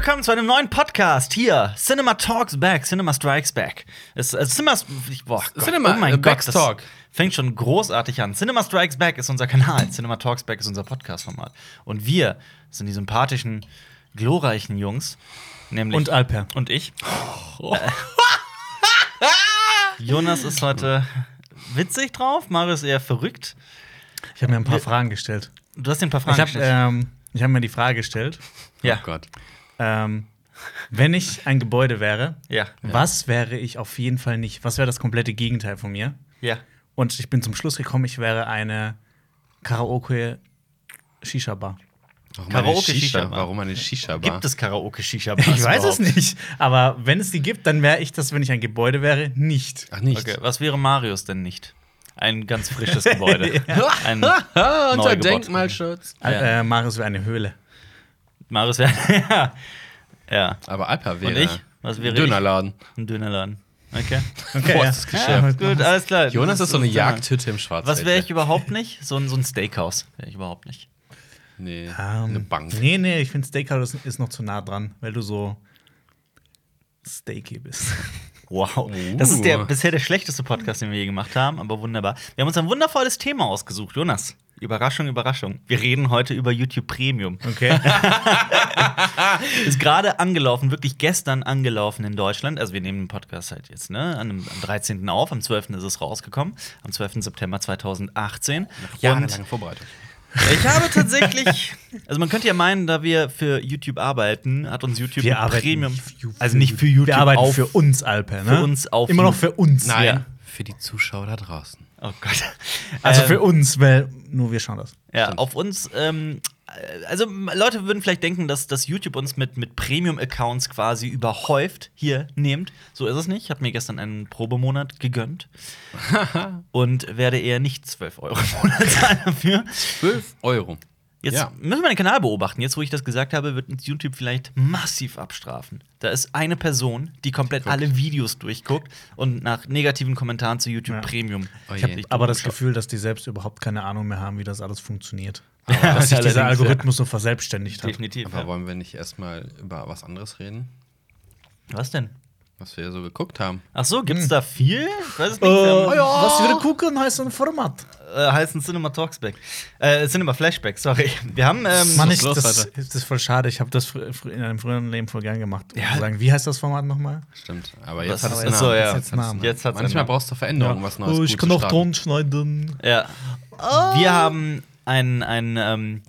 willkommen zu einem neuen Podcast hier. Cinema Talks Back, Cinema Strikes Back. Es, es, Cinema, boah, Gott, Cinema, oh mein äh, Gott, das Talk. fängt schon großartig an. Cinema Strikes Back ist unser Kanal. Cinema Talks Back ist unser Podcast-Format. Und wir sind die sympathischen, glorreichen Jungs. Nämlich Und Alper. Und ich. Äh, Jonas ist heute witzig drauf, Mario ist eher verrückt. Ich habe mir ein paar Fragen gestellt. Du hast dir ein paar Fragen Ich habe gestellt. ähm, ich hab mir die Frage gestellt, ja. Oh Gott. Ähm, wenn ich ein Gebäude wäre, ja, was wäre ich auf jeden Fall nicht? Was wäre das komplette Gegenteil von mir? ja. Und ich bin zum Schluss gekommen, ich wäre eine Karaoke-Shisha-Bar. Warum Karaoke eine Shisha? Shisha-Bar. Warum eine Shisha-Bar? Gibt es karaoke shisha Ich weiß es nicht, aber wenn es die gibt, dann wäre ich das, wenn ich ein Gebäude wäre, nicht. Ach, nicht. Okay, was wäre Marius denn nicht? Ein ganz frisches Gebäude. Unter. Denkmalschutz. Ja. Äh, Marius wäre eine Höhle. Marius wäre. ja. ja. Aber Alper wäre Und ich? Was wäre Dönerladen. ich? Ein Dönerladen. Okay. Okay, Großes ja. Geschäft. Ja, gut, alles klar. Jonas ist so eine. Jagdhütte im Schwarzwald. Was wäre ich überhaupt nicht? So ein, so ein Steakhouse wäre ich überhaupt nicht. Nee, Ähm, eine Bank. Nee, nee, ich finde Steakhouse ist noch zu nah dran, weil du so steaky bist. Wow. Das ist der Uh. bisher der schlechteste Podcast, den wir je gemacht haben, aber wunderbar. Wir haben uns ein wundervolles Thema ausgesucht, Jonas. Überraschung, Überraschung. Wir reden heute über YouTube Premium. Okay. Ist gerade angelaufen, wirklich gestern angelaufen in Deutschland. Also wir nehmen den Podcast halt jetzt, ne, an dem, am 13. auf, am 12. ist es rausgekommen, am 12. September 2018. Jahrelange Vorbereitung. ich habe tatsächlich, also man könnte ja meinen, da wir für YouTube arbeiten, hat uns YouTube Wir Premium, nicht für- also nicht für YouTube, Wir arbeiten auf, für uns, Alper, ne? für uns auf Immer noch für uns. Nein, Ja. Für die Zuschauer da draußen. Oh Gott. Also Ähm, für uns, weil nur wir schauen das. Ja, Stimmt. auf uns, ähm, äh, also Leute würden vielleicht denken, dass, dass YouTube uns mit, mit Premium-Accounts quasi überhäuft hier nehmt. So ist es nicht. Ich habe mir gestern einen Probemonat gegönnt und werde eher nicht 12 Euro im Monat zahlen dafür. 12 Euro. Jetzt Ja. müssen wir den Kanal beobachten. Jetzt, wo ich das gesagt habe, wird uns YouTube vielleicht massiv abstrafen. Da ist eine Person, die komplett alle Videos durchguckt und nach negativen Kommentaren zu YouTube Ja. Premium. Oh Ich habe aber das Gefühl, dass die selbst überhaupt keine Ahnung mehr haben, wie das alles funktioniert. Ja, Dass sich dieser Algorithmus so verselbstständigt ja. hat. Definitiv. Aber Ja. wollen wir nicht erstmal über was anderes reden? Was denn? Was wir so geguckt haben. Ach so, gibt's da viel? Ich weiß es nicht. Äh, Wir haben- Was wir gucken, heißt ein Format. Äh, heißen Cinema Talksback. Äh, Cinema Flashback, sorry. Wir haben. Ähm, Mann, ich, los, das, das ist voll schade. Ich habe das in einem früheren Leben voll gern gemacht. Um Ja. zu sagen, wie heißt das Format nochmal? Stimmt. Aber jetzt hat es einen jetzt- so, Namen. ja. Jetzt Namen. Jetzt hat's Manchmal brauchst du Veränderungen, was Neues oh, ich gut kann auch. Ton schneiden. ja. Wir haben ein. ein ähm,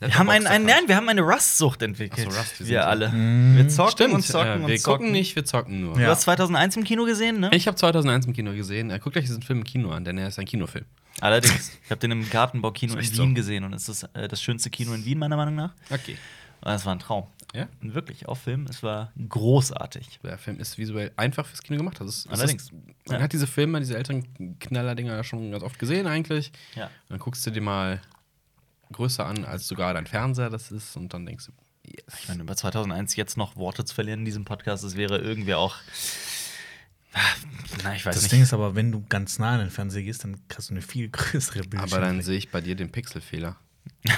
wir haben ein, ein, nein, wir haben eine Rust-Sucht entwickelt. Ach so, Rust, wir wir alle. Wir zocken Stimmt. und zocken äh, und wir zocken. gucken nicht, wir zocken nur. Du Ja. hast 2001 im Kino gesehen, ne? Ich habe 2001 im Kino gesehen. Guckt euch diesen Film im Kino an, denn er ist ein Kinofilm. Allerdings. Ich habe den im Gartenbaukino in Wien so. gesehen und es ist äh, das schönste Kino in Wien, meiner Meinung nach. Okay. Und es war ein Traum. Ja? Und wirklich, auf Film. Es war großartig. Der Film ist visuell einfach fürs Kino gemacht. Das ist, Allerdings. Ist, man Ja. hat diese Filme, diese älteren Knallerdinger schon ganz oft gesehen eigentlich. Ja. Und dann guckst du dir mal größer an, als sogar dein Fernseher das ist. Und dann denkst du, yes. Ich meine, über 2001 jetzt noch Worte zu verlieren in diesem Podcast, das wäre irgendwie auch. Ah, Na, ich weiß Das nicht. Ding ist aber, wenn du ganz nah an den Fernseher gehst, dann kriegst du eine viel größere Bildschirm. Aber dann sehe ich bei dir den Pixelfehler. nee,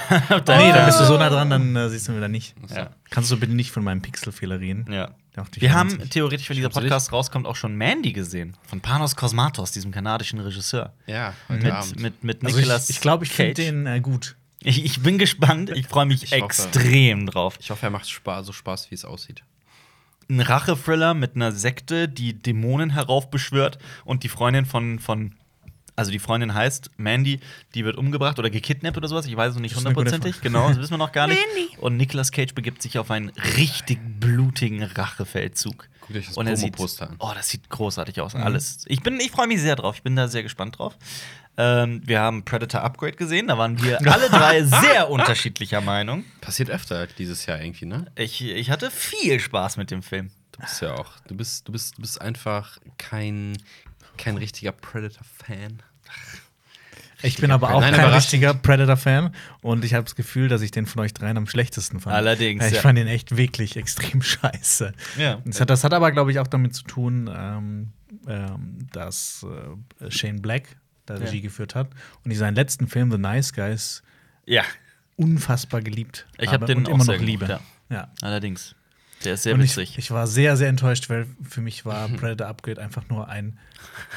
dann bist du so nah dran, dann äh, siehst du ihn wieder nicht. Ja. Kannst du bitte nicht von meinem Pixelfehler reden? Ja. Wir haben 50. theoretisch, wenn dieser Podcast rauskommt, auch schon Mandy gesehen. Von Panos Kosmatos, diesem kanadischen Regisseur. Ja, heute Mit, Abend. mit, mit Also Nicolas. ich ich, glaube, ich finde Cage. den äh, gut. Ich, ich bin gespannt. Ich freue mich Ich hoffe. extrem drauf. ich hoffe, er macht Spaß, so Spaß, wie es aussieht. Ein Rache-Thriller mit einer Sekte, die Dämonen heraufbeschwört und die Freundin von. von also die Freundin heißt Mandy, die wird umgebracht oder gekidnappt oder sowas. Ich weiß es noch nicht hundertprozentig. Genau, das wissen wir noch gar nicht. Und Nicolas Cage begibt sich auf einen richtig blutigen Rachefeldzug. Guckt euch das Und er sieht, Promo-Poster an. oh, das sieht großartig aus. Mhm. Alles. Ich bin, ich freue mich sehr drauf. Ich bin da sehr gespannt drauf. Ähm, wir haben Predator Upgrade gesehen. Da waren wir alle drei sehr unterschiedlicher Meinung. Passiert öfter dieses Jahr irgendwie, ne? Ich, ich hatte viel Spaß mit dem Film. Du bist ja auch, du bist, du bist, du bist einfach kein, kein richtiger Predator-Fan. Ich bin aber auch Nein, kein richtiger Predator-Fan und ich habe das Gefühl, dass ich den von euch dreien am schlechtesten fand. Allerdings, Ich ja. fand den echt wirklich extrem scheiße. Ja. Das hat, das hat aber, glaube ich, auch damit zu tun, ähm, ähm, dass äh, Shane Black da Ja. Regie geführt hat und ich seinen letzten Film, The Nice Guys, Ja, unfassbar geliebt ich habe den und immer noch liebe. gemocht, Ja. Allerdings. Der ist sehr Und ich, witzig. ich war sehr, sehr enttäuscht, weil für mich war Predator Upgrade einfach nur ein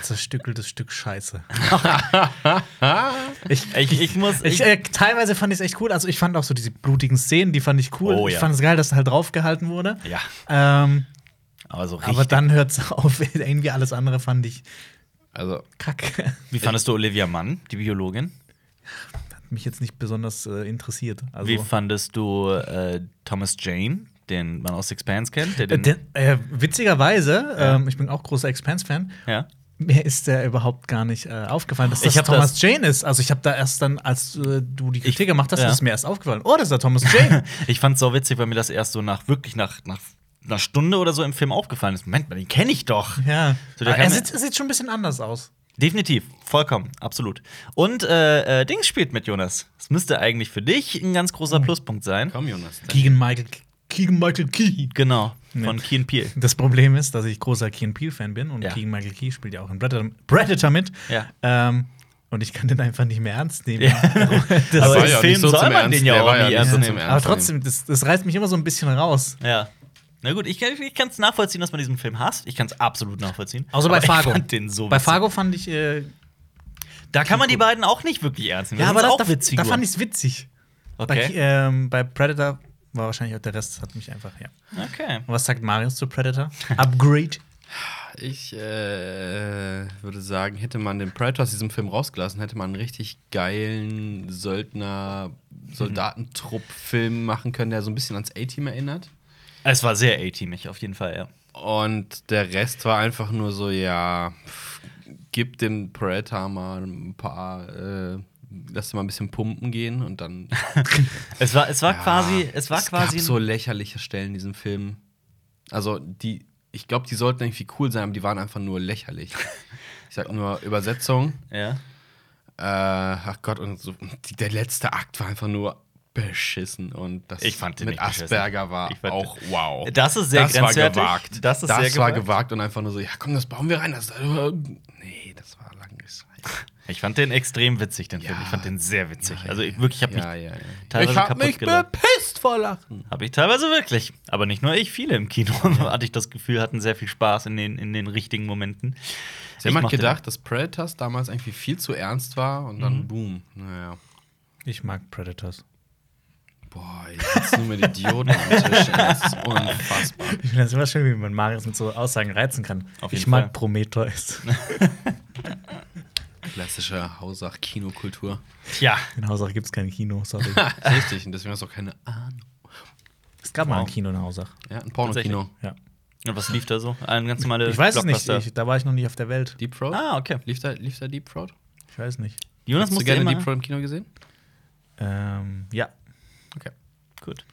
zerstückeltes Stück Scheiße. ich, ich, ich muss. ich, äh, teilweise fand ich es echt cool. Also ich fand auch so diese blutigen Szenen, die fand ich cool. Oh, Ich ja. fand es geil, dass halt draufgehalten wurde. ja, Ähm, aber so aber dann hört es auf. Irgendwie alles andere fand ich Also, kacke. Wie fandest du Olivia Mann, die Biologin? Hat mich jetzt nicht besonders äh, interessiert. Also, Wie fandest du äh, Thomas Jane, den man aus Expanse kennt? Der äh, den, äh, witzigerweise, Ja. ähm, ich bin auch großer Expanse-Fan, ja? mir ist der überhaupt gar nicht äh, aufgefallen, dass das Thomas das- Jane ist. Also ich habe da erst dann, als äh, du die Kritik Ich- gemacht hast, ja. ist mir erst aufgefallen. Oh, das ist der Thomas Jane. Ich fand's so witzig, weil mir das erst so nach wirklich nach, nach einer Stunde oder so im Film aufgefallen ist. Moment mal, den kenne ich doch. ja. So, er sieht, sieht schon ein bisschen anders aus. Definitiv, vollkommen, absolut. Und äh, äh, Dings spielt mit Jonas. Das müsste eigentlich für dich ein ganz großer Oh. Pluspunkt sein. komm, Jonas. Keegan Michael, Keegan Michael Key. Genau, Nee. von Keen Peel. Das Problem ist, dass ich großer Keen Peele-Fan bin und Ja. Keegan Michael Key spielt ja auch in Predator, mit. Ja. Ähm, und ich kann den einfach nicht mehr ernst nehmen. Ja. das Aber im ja Film nicht so soll man Ernst- den ja auch nicht ernst nehmen. aber trotzdem, das, das reißt mich immer so ein bisschen raus. Ja. Na gut, ich, ich kann es nachvollziehen, dass man diesen Film hasst. Ich kann es absolut nachvollziehen. Außer bei Aber Fargo. Ich fand den so Bei. Fargo fand ich. Äh, Da kann man die beiden auch nicht wirklich ernst nehmen. ja, aber auch da, witzig. da fand ich es witzig. Bei, Okay. ähm, bei Predator war wahrscheinlich auch der Rest, hat mich einfach, ja. okay. Und was sagt Marius zu Predator? Upgrade? Ich äh, würde sagen, hätte man den Predator aus diesem Film rausgelassen, hätte man einen richtig geilen Söldner, Soldatentrupp-Film machen können, der so ein bisschen ans A-Team erinnert. Es war sehr A-teamig, auf jeden Fall, ja. Und der Rest war einfach nur so, ja, pff, gib dem Predator mal ein paar, äh, lass ihn mal ein bisschen pumpen gehen und dann. Es war, es war Ja, quasi, es war es quasi. gab so lächerliche Stellen in diesem Film. Also, die, ich glaube, die sollten irgendwie cool sein, aber die waren einfach nur lächerlich. Ich sag nur Übersetzung. ja. Äh, ach Gott, und so, der letzte Akt war einfach nur beschissen und das Ich fand den mit nicht beschissen. Asperger war Ich fand- auch wow. Das ist sehr das war grenzwertig. gewagt. Das ist sehr war gewagt. gewagt und einfach nur so, ja komm, das bauen wir rein. Das, äh, nee, das war langweilig. Ich fand den extrem witzig, den Film. Ja. Ich fand den sehr witzig. Ja, also ich wirklich, ich habe Ja, mich ja, teilweise ich hab kaputt mich gelacht. bepisst vor Lachen. Habe ich teilweise wirklich. Aber nicht nur ich, viele im Kino, hatte ich das Gefühl, hatten sehr viel Spaß in den, in den richtigen Momenten. Sie haben gedacht, dass Predators damals irgendwie viel zu ernst war und Mhm. dann boom. Naja. Ich mag Predators. Boah, jetzt sitzen nur mit Idioten am Tisch. ey. Das ist unfassbar. Ich finde das immer schön, wie man Marius mit so Aussagen reizen kann. Auf ich mag Fall. Prometheus. Klassische Hausach-Kinokultur. Tja, In Hausach gibt es kein Kino, sorry. Richtig, und deswegen hast du auch keine Ahnung. es gab mal ein Wow. Kino in Hausach. Ja, ein Pornokino. Ja. und was lief da so? Ein ganz normale Ich weiß es nicht, ich, da war ich noch nicht auf der Welt. Deep Throat? Ah, okay. Lief da, lief da Deep Throat? Ich weiß nicht. Jonas Hast du gerne immer. Deep Throat im Kino gesehen? Ähm, ja. Okay. Gut.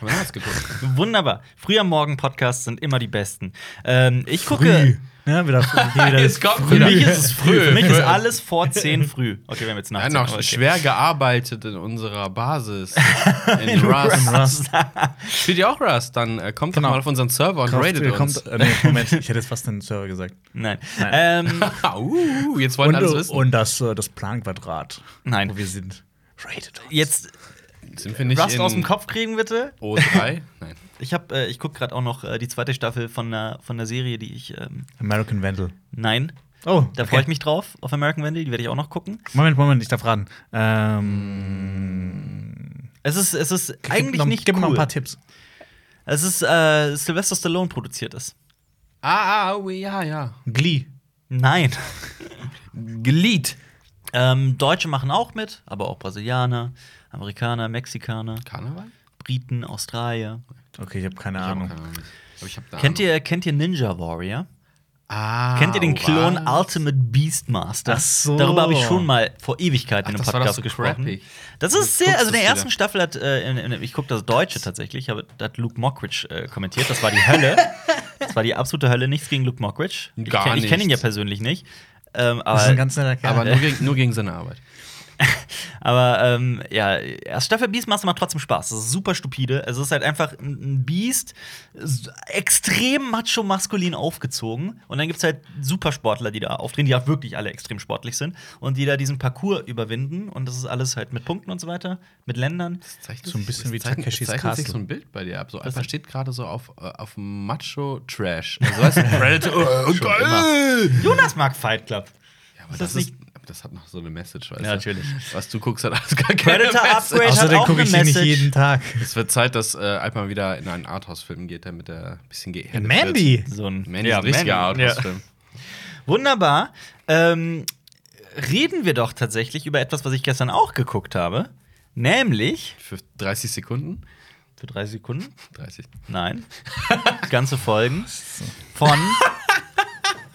Haben wir damals geguckt. Wunderbar. Früh am Morgen Podcasts sind immer die besten. Ähm, ich gucke. Früh. Ja, wieder, hier wieder Jetzt kommt Für wieder. mich ist es früh. Für mich ist Früh. alles vor 10 früh. Okay, wir haben jetzt nach 10, noch okay. schwer gearbeitet in unserer Basis. In, In Rust. Rust. Spielt ihr auch Rust? Dann äh, kommt Genau. doch mal auf unseren Server und Kommt, ratet kommt, uns. äh, nee, Moment, ich hätte jetzt fast den Server gesagt. Nein. Nein. Ähm, uh, jetzt wollen Und, alles wissen. und das, äh, das Planquadrat, nein. wo wir sind. Rated uns. Jetzt Sind wir nicht Rust in aus dem Kopf kriegen, bitte. O3? Nein. Ich hab, äh, ich gucke gerade auch noch äh, die zweite Staffel von der, von der Serie, die ich. Ähm, American Vandal. nein. Oh, Da freue ich mich drauf, auf American Vandal, die werde ich auch noch gucken. Moment, Moment, ich darf raten. Ähm, Es ist, es ist gib eigentlich noch, nicht Gib mir cool. noch ein paar Tipps. Es ist äh, Sylvester Stallone produziert es. Ah, ah, oh, ja, ja. Glee. Nein. Glied. ähm, Deutsche machen auch mit, aber auch Brasilianer, Amerikaner, Mexikaner, Karneval? Briten, Australier. Okay, ich habe keine Ich hab Ahnung. keine Ahnung. Aber ich hab da Kennt Ahnung. ihr, kennt ihr Ninja Warrior? Ah, Kennt ihr den Klon was? Ultimate Beastmaster? Ach so. Darüber habe ich schon mal vor Ewigkeiten Ach, in einem das war Podcast doch so gesprochen. Das ist sehr, also in der ersten wieder. Staffel hat, äh, in, in, ich gucke das Deutsche tatsächlich, aber da hat Luke Mockridge äh, kommentiert. Das war die Hölle. das war die absolute Hölle. Nichts gegen Luke Mockridge. Ich Gar kenn- Ich kenne ihn ja persönlich nicht. Ähm, Das ist ein aber ganz netter Kerl. Aber nur gegen, nur gegen seine Arbeit. Aber ähm, ja, erste Staffel Beastmaster macht trotzdem Spaß. Das ist super stupide. Also es ist halt einfach ein Beast, extrem macho-maskulin aufgezogen. Und dann gibt es halt Supersportler, die da auftreten, die auch wirklich alle extrem sportlich sind und die da diesen Parcours überwinden. Und das ist alles halt mit Punkten und so weiter, mit Ländern. Das zeichnet So ein bisschen das wie Takeshis das zeichnet sich Castle. so ein Bild bei dir ab. So Alpha steht gerade so auf, äh, auf Macho-Trash. Also, weißt du, Predator, oh, geil! Jonas mag Fight Club. Ja, aber Ist das, das ist, aber das hat noch so eine Message, weißt Ja, du? natürlich. Was du guckst, hat alles gar keine Predator Message. Upgrade. hat Außerdem auch gucke ich eine ihn nicht Message. jeden Tag. Es wird Zeit, dass äh, Alp mal wieder in einen Arthouse-Film geht, damit er ein bisschen geerdet Mandy! So ein Wird. Mandy ist ein richtiger Mandy, ja. Arthouse-Film. Wunderbar. Ähm, reden wir doch tatsächlich über etwas, was ich gestern auch geguckt habe. Nämlich. Für 30 Sekunden? Für drei Sekunden? 30. Nein. Ganze Folgen von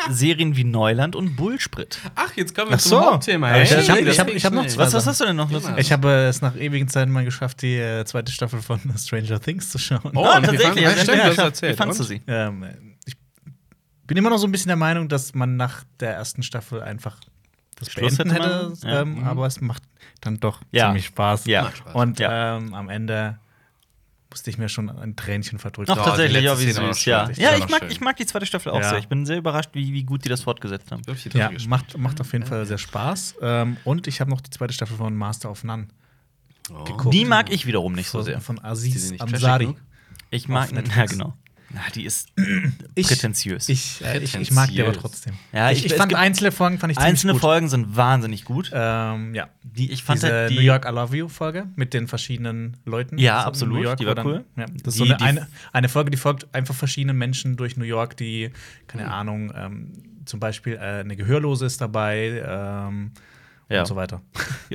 Serien wie Neuland und Bullsprit. Ach, jetzt kommen wir Ach so. Hauptthema. Ich- Hey, ich hab- das ich hab- hab noch zwei Was, was hast du denn noch? Ich habe es nach ewigen Zeiten mal geschafft, die äh, zweite Staffel von Stranger Things zu schauen. Oh, fand- tatsächlich. ja, hast du stimmt, ja erzählt. Wie fandst du sie? Ähm, ich bin immer noch so ein bisschen der Meinung, dass man nach der ersten Staffel einfach das Schluss beenden hätte hätte. Ähm, Aber es macht dann doch Ja. ziemlich Spaß. Ja. Macht Spaß. Und Ja. ähm, am Ende musste ich mir schon ein Tränchen verdrücken. Ach, Ja, tatsächlich, ja, wie süß, ja. Ja, ich mag, schön. ich mag die zweite Staffel auch Ja. sehr. Ich bin sehr überrascht, wie, wie gut die das fortgesetzt haben. Ja, macht, macht auf jeden Fall sehr Spaß. Ähm, und ich habe noch die zweite Staffel von Master of None Oh. geguckt. Die mag ich wiederum nicht so von, sehr. von Aziz Ansari. Ich mag, ja, genau. Na, die ist Ich- prätentiös. Ich, äh, ich, ich mag die aber trotzdem. Ja, ich, ich- fand einzelne Folgen fand ich Einzelne gut. Folgen sind wahnsinnig gut. Ähm, ja. Die, ich fand Diese halt die New York I Love You Folge mit den verschiedenen Leuten. Ja, absolut, New York, die war dann- cool. Ja, das ist Die- so eine, eine, eine Folge, die folgt einfach verschiedenen Menschen durch New York, die, keine Mhm. Ahnung, ähm, zum Beispiel äh, eine Gehörlose ist dabei ähm, Ja. und so weiter.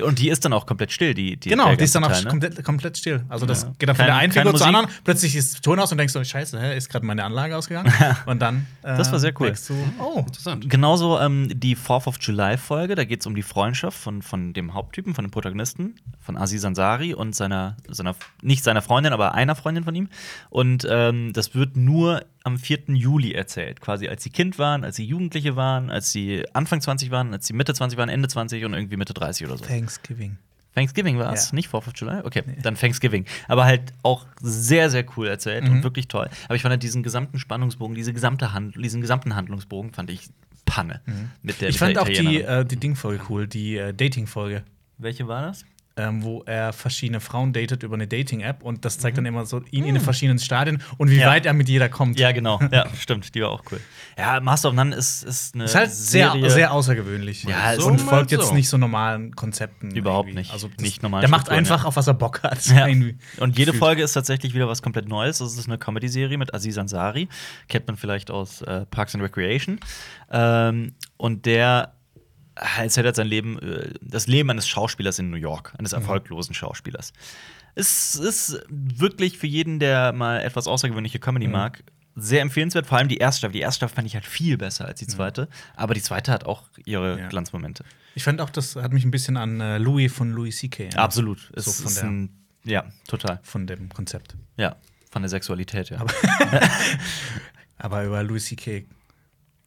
Und die ist dann auch komplett still, die, die genau, die ist dann auch Teil, ne? komplett, komplett still. Also das Ja. geht dann von der einen Figur zur anderen, plötzlich ist Ton aus und denkst so, scheiße, hä, ist gerade meine Anlage ausgegangen? und dann äh, Das war sehr cool. du, oh, Interessant. Genauso ähm, die Fourth of July-Folge, da geht es um die Freundschaft von, von dem Haupttypen, von dem Protagonisten, von Aziz Ansari und seiner, seiner, nicht seiner Freundin, aber einer Freundin von ihm. Und ähm, das wird nur am 4. Juli erzählt, quasi als sie Kind waren, als sie Jugendliche waren, als sie Anfang 20 waren, als sie Mitte 20 waren, Ende 20 und irgendwie Mitte 30 oder so. Thanksgiving. Thanksgiving war es, Ja. nicht Fourth of July? Okay, dann Thanksgiving. Aber halt auch sehr, sehr cool erzählt Mhm. und wirklich toll. Aber ich fand halt diesen gesamten Spannungsbogen, diese gesamte Hand, diesen gesamten Handlungsbogen fand ich Panne. Mit der, Mhm. Ich fand auch die, äh, die Ding-Folge cool, die äh, Dating-Folge. Welche war das? Ähm, wo er verschiedene Frauen datet über eine Dating-App und das zeigt dann immer so ihn in den verschiedenen Stadien und wie Mhm. Ja. weit er mit jeder kommt. Ja, genau. Ja, stimmt. Die war auch cool. Ja, Master of None ist, ist eine Ist halt sehr, Serie. sehr außergewöhnlich. Ja, so und folgt so. jetzt nicht so normalen Konzepten. Überhaupt irgendwie. nicht. Also das, Nicht normalen Der macht Strukturen, einfach, ja. auf was er Bock hat. Ja. Und jede Gefühlt. Folge ist tatsächlich wieder was komplett Neues. Das ist eine Comedy-Serie mit Aziz Ansari. Kennt man vielleicht aus äh, Parks and Recreation. Ähm, und der erzählt halt sein Leben, äh, das Leben eines Schauspielers in New York, eines erfolglosen Schauspielers. Es ist wirklich für jeden, der mal etwas außergewöhnliche Comedy mag, sehr empfehlenswert. Vor allem die erste Staffel. Die erste Staffel fand ich halt viel besser als die zweite. Aber die zweite hat auch ihre Ja. Glanzmomente. Ich fand auch, das hat mich ein bisschen an äh, Louis von Louis C.K. erinnert. Absolut. Es So von ist der- ein, ja, total. Von dem Konzept. Ja, von der Sexualität, ja. Aber über Louis C.K.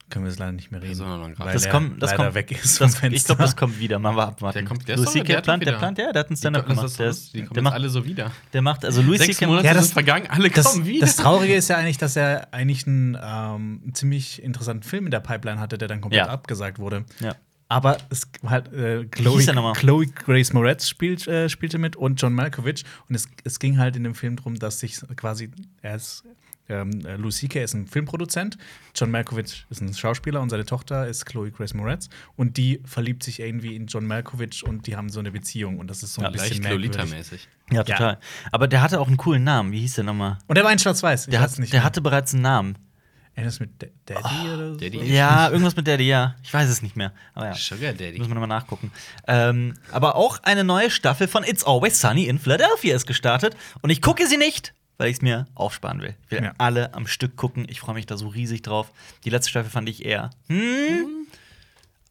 können wir es leider nicht mehr reden. Persona non grata. weil Das er kommt, das leider kommt, weg ist. Das, ich glaube, das kommt wieder. Mal abwarten. Der kommt- der ist Louis C.K. der plant, der plant, ja, der hat ein Die, Stand-up das gemacht. ist, Der, das, ist, die kommen der, jetzt macht, alle so wieder. der macht, also Louis C.K. Ja, das- sind vergangen, alle Das, kommen wieder. das Traurige ist ja eigentlich, dass er eigentlich einen ähm, ziemlich interessanten Film in der Pipeline hatte, der dann komplett Ja. abgesagt wurde. Ja. Aber es halt äh, Chloe, der? Chloe Grace Moretz spielt, äh, spielte mit und John Malkovich. Und es, es ging halt in dem Film darum, dass sich quasi er ist ähm, äh, Louis C.K. ist ein Filmproduzent, John Malkovich ist ein Schauspieler und seine Tochter ist Chloe Grace Moretz. Und die verliebt sich irgendwie in John Malkovich und die haben so eine Beziehung. Und das ist so ein Ja, bisschen. Lolita-mäßig. Ja, total. Aber der hatte auch einen coolen Namen. Wie hieß der nochmal? Und der war in Schwarz-Weiß. Der, hat, nicht der mehr. hatte bereits einen Namen. Irgendwas mit Da- Daddy oder so? Daddy? Ja, irgendwas mit Daddy, ja. Ich weiß es nicht mehr. Aber ja. Sugar Daddy. Müssen wir nochmal nachgucken. Ähm, aber auch eine neue Staffel von It's Always Sunny in Philadelphia ist gestartet. Und ich gucke sie nicht, weil ich es mir aufsparen will. Ich will Ja. alle am Stück gucken. Ich freue mich da so riesig drauf. Die letzte Staffel fand ich eher. Hm?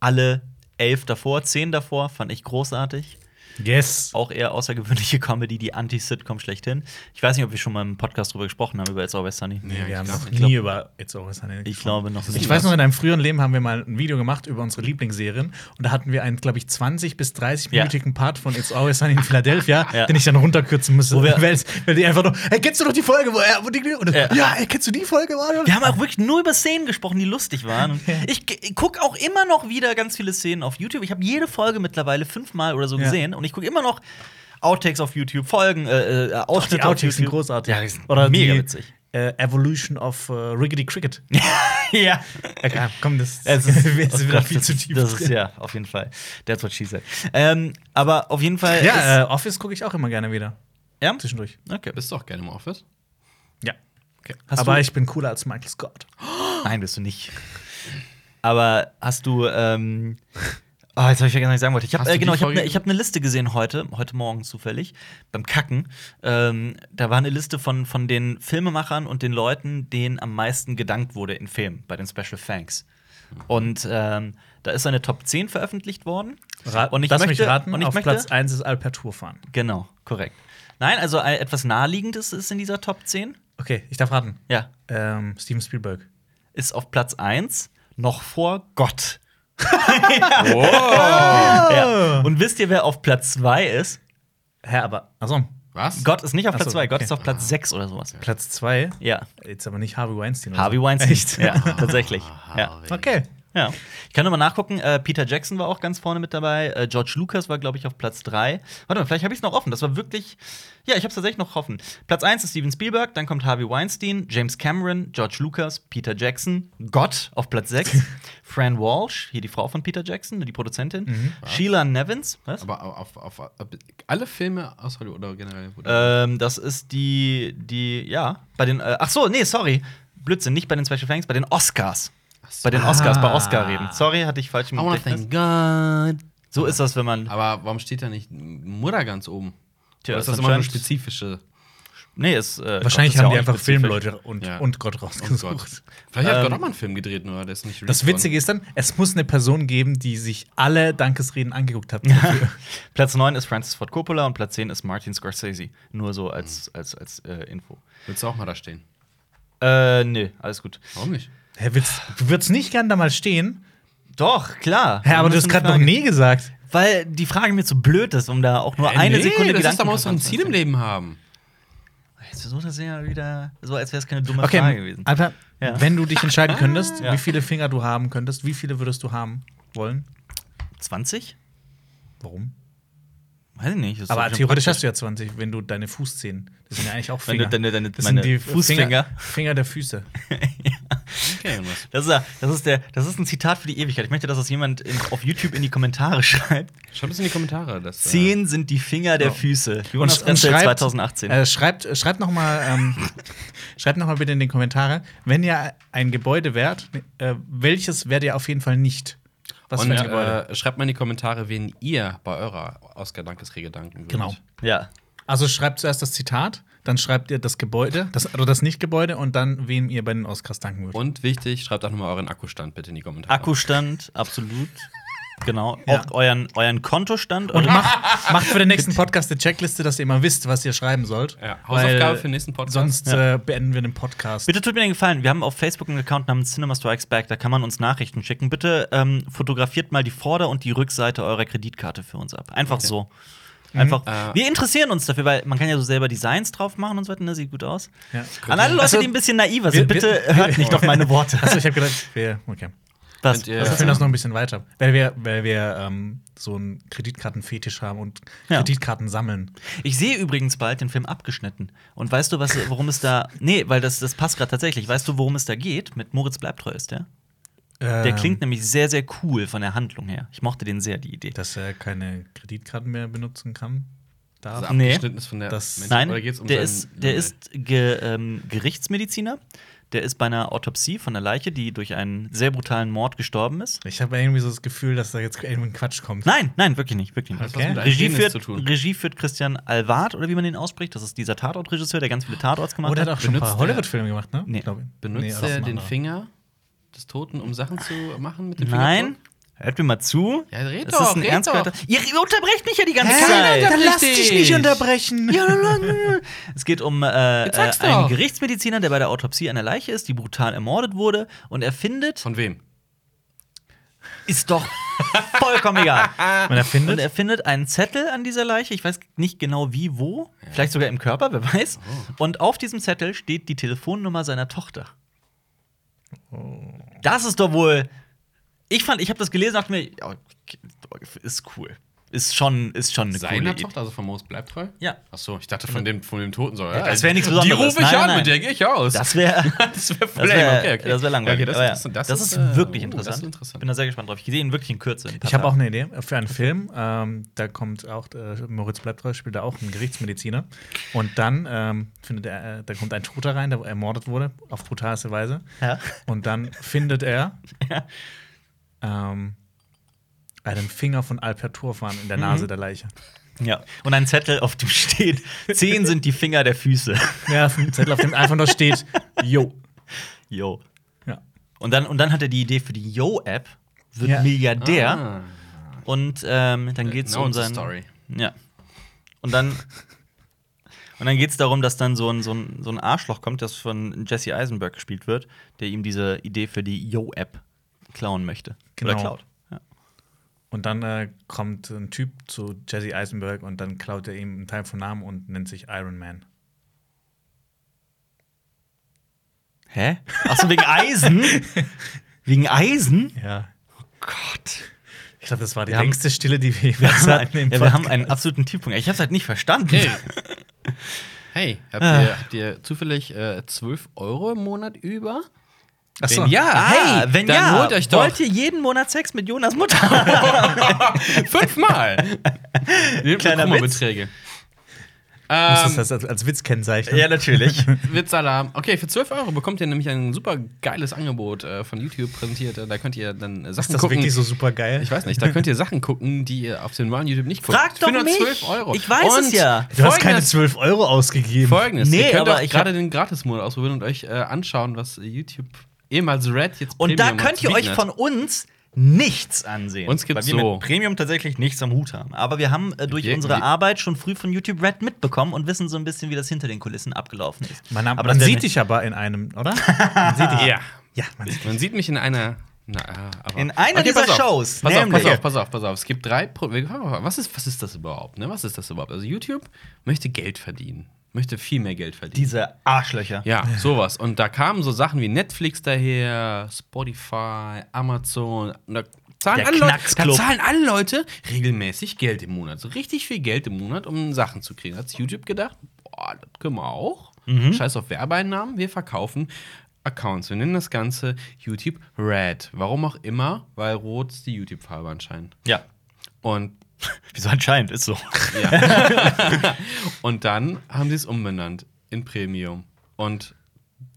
Alle elf davor, zehn davor fand ich großartig. Yes. Auch eher außergewöhnliche Comedy, die Anti-Sitcom schlechthin. Ich weiß nicht, ob wir schon mal im Podcast drüber gesprochen haben, über It's Always Sunny. Nee, wir ich haben noch nie über It's Always Sunny Ich gesprochen. glaube noch Ich nicht. weiß noch, in einem früheren Leben haben wir mal ein Video gemacht über unsere Lieblingsserien und da hatten wir einen, glaube ich, 20 bis 30-minütigen Part von It's Always Sunny in Philadelphia, Ja. den ich dann runterkürzen musste, wir- weil, weil die einfach nur, hey, kennst du noch die Folge, wo er, wo die, und, Ja. ja. ey, kennst du die Folge? Wir haben auch wirklich nur über Szenen gesprochen, die lustig waren. Und ich ich gucke auch immer noch wieder ganz viele Szenen auf YouTube. Ich habe jede Folge mittlerweile fünfmal oder so Ja. gesehen und ich gucke immer noch Outtakes auf YouTube, Folgen, äh, äh, Ach, die Ausschnitte auf Outtakes sind großartig. Ja, die sind Oder mega die, witzig. Äh, Evolution of äh, Riggedy Cricket. ja. Ja, komm, das Es ist, wir oh wieder Gott, viel das, zu tief Das ist ja, auf jeden Fall. That's what she said. Ähm, aber auf jeden Fall. Ja, äh, ist, Office gucke ich auch immer gerne wieder. ja? Zwischendurch. Okay. Bist du auch gerne im Office? Ja. Okay. Hast Aber du- ich bin cooler als Michael Scott. Nein, bist du nicht. Aber hast du. Ähm, oh, jetzt habe ich vergessen, was ich sagen wollte. Ich habe äh, genau, ich habe eine hab ne Liste gesehen heute, heute Morgen zufällig, beim Kacken. Ähm, da war eine Liste von, von den Filmemachern und den Leuten, denen am meisten gedankt wurde in Filmen, bei den Special Thanks. Und ähm, da ist eine Top 10 veröffentlicht worden. Ra und ich Lass möchte, mich raten, und ich auf möchte, Platz 1 ist Alpertour fahren. Genau, korrekt. Nein, also äh, etwas Naheliegendes ist in dieser Top 10. Okay, ich darf raten. Ja, Ähm, Steven Spielberg. ist auf Platz 1 noch vor Gott. Oh! Ja. Und wisst ihr, wer auf Platz 2 ist? Hä, aber, achso, Was? Gott ist nicht auf Platz so, 2, Gott okay. ist auf Platz 6 oder sowas. Platz 2. Ja. Jetzt aber nicht Harvey Weinstein. Harvey so. Weinstein. Echt? Ja, tatsächlich. Ja. Harvey. Okay. Ja. Ich kann nur mal nachgucken. Äh, Peter Jackson war auch ganz vorne mit dabei. Äh, George Lucas war, glaube ich, auf Platz 3. Warte mal, vielleicht habe ich es noch offen. Das war wirklich. Ja, ich habe es tatsächlich noch offen. Platz 1 ist Steven Spielberg, dann kommt Harvey Weinstein, James Cameron, George Lucas, Peter Jackson, Gott auf Platz 6, Fran Walsh, hier die Frau von Peter Jackson, die Produzentin, Sheila Nevins, was? Aber auf, auf, auf, alle Filme aus Hollywood oder generell? Ähm, das ist die, die, ja, bei den, äh, ach so, nee, sorry. Blödsinn, nicht bei den Special Thanks, bei den Oscars. Bei den Oscars, bei Oscar reden. Sorry, hatte ich falsch im I wanna Gedächtnis. thank God. So ist das, wenn man. Aber warum steht da nicht Mutter ganz oben? Tja, Oder ist das das immer nur anscheinend- spezifische? Nee, ist. Äh, Wahrscheinlich Gott ist ja haben auch die einfach. Filmleute und, Ja. und Gott rausgesucht. Gott. Vielleicht hat Ähm, Gott auch mal einen Film gedreht, nur der ist nicht Das Witzige ist dann, es muss eine Person geben, die sich alle Dankesreden angeguckt hat. Platz 9 ist Francis Ford Coppola und Platz 10 ist Martin Scorsese. Nur so als, als, als äh, Info. Willst du auch mal da stehen? Äh, nee, alles gut. Warum nicht? Hä, willst, du würdest nicht gern da mal stehen? Doch, klar. Hä, aber du hast gerade noch nee gesagt. Weil die Frage mir zu blöd ist, um da auch nur Äh, eine nee, Sekunde das ist Gedanken doch mal so ein Ziel im Leben haben. Jetzt versucht das ja wieder so, als wäre es keine dumme Okay, Frage gewesen. Alter, Ja. wenn du dich entscheiden könntest, Ja. wie viele Finger du haben könntest, wie viele würdest du haben wollen? 20? Warum? Weiß ich nicht. Aber theoretisch hast du ja 20, wenn du deine Fußzehen. Das sind ja eigentlich auch Finger. deine- deine- das sind die Fußfinger. Finger, Finger der Füße. Okay, und was? Das ist, ja- das, ist der, das ist ein Zitat für die Ewigkeit. Ich möchte, dass das jemand in, auf YouTube in die Kommentare schreibt. Schreibt es in die Kommentare. Das, äh, Zehn sind die Finger der Füße. Jonas Und- und schreibt- 2018. Äh, schreibt, schreibt noch mal, ähm, schreibt noch mal bitte in die Kommentare, wenn ihr ein Gebäude wärt, äh, welches wärt ihr auf jeden Fall nicht? Was und für ein Gebäude? äh, schreibt mal in die Kommentare, wen ihr bei eurer Oscar-Dankesrede danken würdet. Genau. ja. Also schreibt zuerst das Zitat, dann schreibt ihr das Gebäude, das, oder das Nicht-Gebäude und dann, wem ihr bei den Oscars danken würdet. Und wichtig, schreibt auch nochmal euren Akkustand bitte in die Kommentare. Akkustand, absolut. Genau. Ja. Auch euren, euren Kontostand. Und macht, macht für den nächsten Podcast eine Checkliste, dass ihr immer wisst, was ihr schreiben sollt. Ja, Hausaufgabe für den nächsten Podcast. Sonst äh, beenden wir den Podcast. Bitte tut mir den Gefallen. Wir haben auf Facebook einen Account namens Cinema Strikes Back. Da kann man uns Nachrichten schicken. Bitte ähm, fotografiert mal die Vorder- und die Rückseite eurer Kreditkarte für uns ab. Einfach so. Einfach. Äh, wir interessieren uns dafür, weil man kann ja so selber Designs drauf machen und so weiter. Ne? Sieht gut aus. Ja. An alle Leute, Also, die ein bisschen naiver wir- sind, bitte wir- hört nicht auf meine Worte. Achso, ich habe gedacht, wir, okay. Was? Ihr- Also, wir führen das noch ein bisschen weiter. Weil wir, weil wir ähm, so einen Kreditkartenfetisch haben und Ja. Kreditkarten sammeln. Ich sehe übrigens bald den Film abgeschnitten. Und weißt du, was, worum es da. Nee, weil das, das passt gerade tatsächlich. Weißt du, worum es da geht? Mit Moritz bleibt treu ist der. Der Ähm, klingt nämlich sehr, sehr cool von der Handlung her. Ich mochte den sehr, die Idee. Dass er keine Kreditkarten mehr benutzen kann. Darf. also Nee. abgeschnitten ist von der Das- Mensch- Nein, oder geht's um der, ist, der ist ge, ähm, Gerichtsmediziner. Der ist bei einer Autopsie von einer Leiche, die durch einen sehr brutalen Mord gestorben ist. Ich habe irgendwie so das Gefühl, dass da jetzt irgendein Quatsch kommt. Nein, nein, wirklich nicht, wirklich nicht. was Okay. mit Regie führt, zu tun. Regie führt Christian Alvard, oder wie man den ausspricht. Das ist dieser Tatortregisseur, der ganz viele Tatorts gemacht Oh, der hat hat. auch schon ein paar Hollywood-Filme gemacht, ne? Nee. Benutzt Nee, er den. Finger des Toten, um Sachen zu machen mit dem Nein, Fingerabdruck? Hört mir mal zu. Ja, red das doch, ist ein red doch. Ihr unterbrecht mich ja die ganze Hä? Zeit. Dann Dann lass dich nicht unterbrechen. Es geht um äh, äh, einen. Gerichtsmediziner, der bei der Autopsie einer Leiche ist, die brutal ermordet wurde. Und er findet, Von wem? ist doch vollkommen egal. Und er Und findet, er findet einen Zettel an dieser Leiche. Ich weiß nicht genau wie, wo. Vielleicht sogar im Körper, wer weiß. Und auf diesem Zettel steht die Telefonnummer seiner Tochter. Das ist doch wohl. Ich fand, ich habe das gelesen, dachte mir, ja, ist cool. Ist schon, ist schon eine coole Seiner Idee. Tochter, also von Moos bleibt treu? Ja. Achso, ich dachte von dem, von dem Toten so. das wär nichts Die Besonderes. rufe ich Nein, an, nein. mit der gehe ich aus. Das wäre. das wäre voll Das wäre lame. Okay, okay. das wär langweilig. Okay, das, ja, das, das ist, äh, wirklich oh, interessant. Das ist Ich interessant. bin da sehr gespannt drauf. Ich sehe ihn wirklich in Kürze. in ich habe auch eine Idee für einen Film. Ähm, da kommt auch, äh, Moritz bleibt treu, spielt da auch einen Gerichtsmediziner. Und dann ähm, findet er, äh, da kommt ein Toter rein, der ermordet wurde, auf brutalste Weise. Ja. Und dann findet er Ja. Ähm, einen Finger von Alper Turfan in der Mhm. Nase der Leiche. ja. Und ein Zettel, auf dem steht: Zehn sind die Finger der Füße. Ja, dem Zettel, auf dem einfach nur steht, yo. Yo. Ja. Und dann, und dann hat er die Idee für die Yo-App, wird Ja. Milliardär. Ah, Und ähm, dann geht es um sein. story. Ja. Und dann. Und dann geht es darum, dass dann so ein, so, ein, so ein Arschloch kommt, das von Jesse Eisenberg gespielt wird, der ihm diese Idee für die Yo-App klauen möchte. Oder Genau. klaut. Ja. Und dann äh, kommt ein Typ zu Jesse Eisenberg und dann klaut er ihm einen Teil von Namen und nennt sich Iron Man. Hä? Achso, wegen Eisen? wegen Eisen? Ja. Gott. Ich glaube, das war die Wir haben- längste Stille, die wir Wir jemals haben, hatten im ja, wir haben einen absoluten Tiefpunkt. Ich hab's halt nicht verstanden. Hey. Hey, habt Ah. ihr, habt ihr zufällig äh, 12 Euro im Monat über? Ach so. Wenn ja, Ah, hey, wenn dann ja, holt euch doch wollt ihr jeden Monat Sex mit Jonas Mutter? fünfmal. Kleiner Guck mal, Witz. Beträge. Ähm, das als, als Witz kennzeichnen. ja, natürlich. Witzalarm. Okay, für 12 Euro bekommt ihr nämlich ein super geiles Angebot äh, von YouTube präsentiert. Da könnt ihr dann Sachen Ist das gucken. wirklich so super geil? Ich weiß nicht, da könnt ihr Sachen gucken, die ihr auf dem normalen YouTube nicht guckt. Frag doch Für nur mich. 12 Euro. Ich weiß es ja. Du hast keine Folgendes- 12 Euro ausgegeben. Folgendes, Nee, ihr könnt aber gerade den Gratis-Monat ausprobieren und euch äh, anschauen, was YouTube ehemals Red jetzt Und da Premium könnt ihr euch von uns nichts ansehen. Uns gibt's weil wir so. mit Premium tatsächlich nichts am Hut haben. Aber wir haben äh, durch unsere Arbeit schon früh von YouTube Red mitbekommen und wissen so ein bisschen, wie das hinter den Kulissen abgelaufen ist. Man, Aber man sieht dich aber in einem, oder? Man sieht dich. Ja. Ja, man sieht Man sieht mich in einer. Na, äh, aber In einer dieser pass auf, Shows, Pass auf, nämlich- pass auf, pass auf, pass auf. Es gibt drei. Pro was, ist, was ist das überhaupt? Ne? Was ist das überhaupt? Also, YouTube möchte Geld verdienen. Möchte viel mehr Geld verdienen. Diese Arschlöcher. ja, sowas. Und da kamen so Sachen wie Netflix daher, Spotify, Amazon. Und da zahlen, Der alle Leute, da zahlen alle Leute regelmäßig Geld im Monat. So richtig viel Geld im Monat, um Sachen zu kriegen. Hat sich YouTube gedacht, boah, das können wir auch. Scheiß auf Werbeeinnahmen, wir verkaufen Accounts. Wir nennen das Ganze YouTube Red. Warum auch immer, weil rot ist die YouTube-Farbe anscheinend. Ja. Und Wieso anscheinend, ist so. ja. und dann haben sie es umbenannt in Premium. Und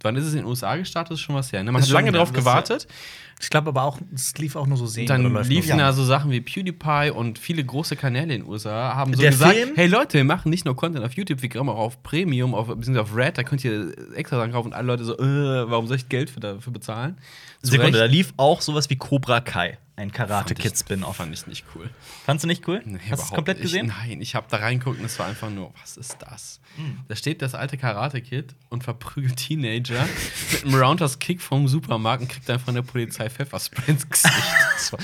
wann ist es in den USA gestartet? Ist schon was her. Ne? Man Ist hat lange drauf gewartet. Ich glaube aber auch, es lief auch nur so sehen. Dann liefen da so Sachen wie PewDiePie und viele große Kanäle in den USA haben so Der gesagt: Film? Hey Leute, wir machen nicht nur Content auf YouTube, wir kommen auch auf Premium, auf, beziehungsweise auf Red, da könnt ihr extra Sachen kaufen. Und alle Leute so: äh, Warum soll ich Geld für, dafür bezahlen? Zu Sekunde, da lief auch sowas wie Cobra Kai. Ein Karate Kid Spin-off. Fand ich nicht cool. Fandst du nicht cool? Nee, Hast du es komplett nicht. gesehen? Nein, ich habe da reingeguckt und es war einfach nur, was ist das? Da steht das alte Karate-Kid und verprügelt Teenager mit einem Roundhouse Kick vom Supermarkt und kriegt dann von der Polizei Pfefferspray ins Gesicht. Das war,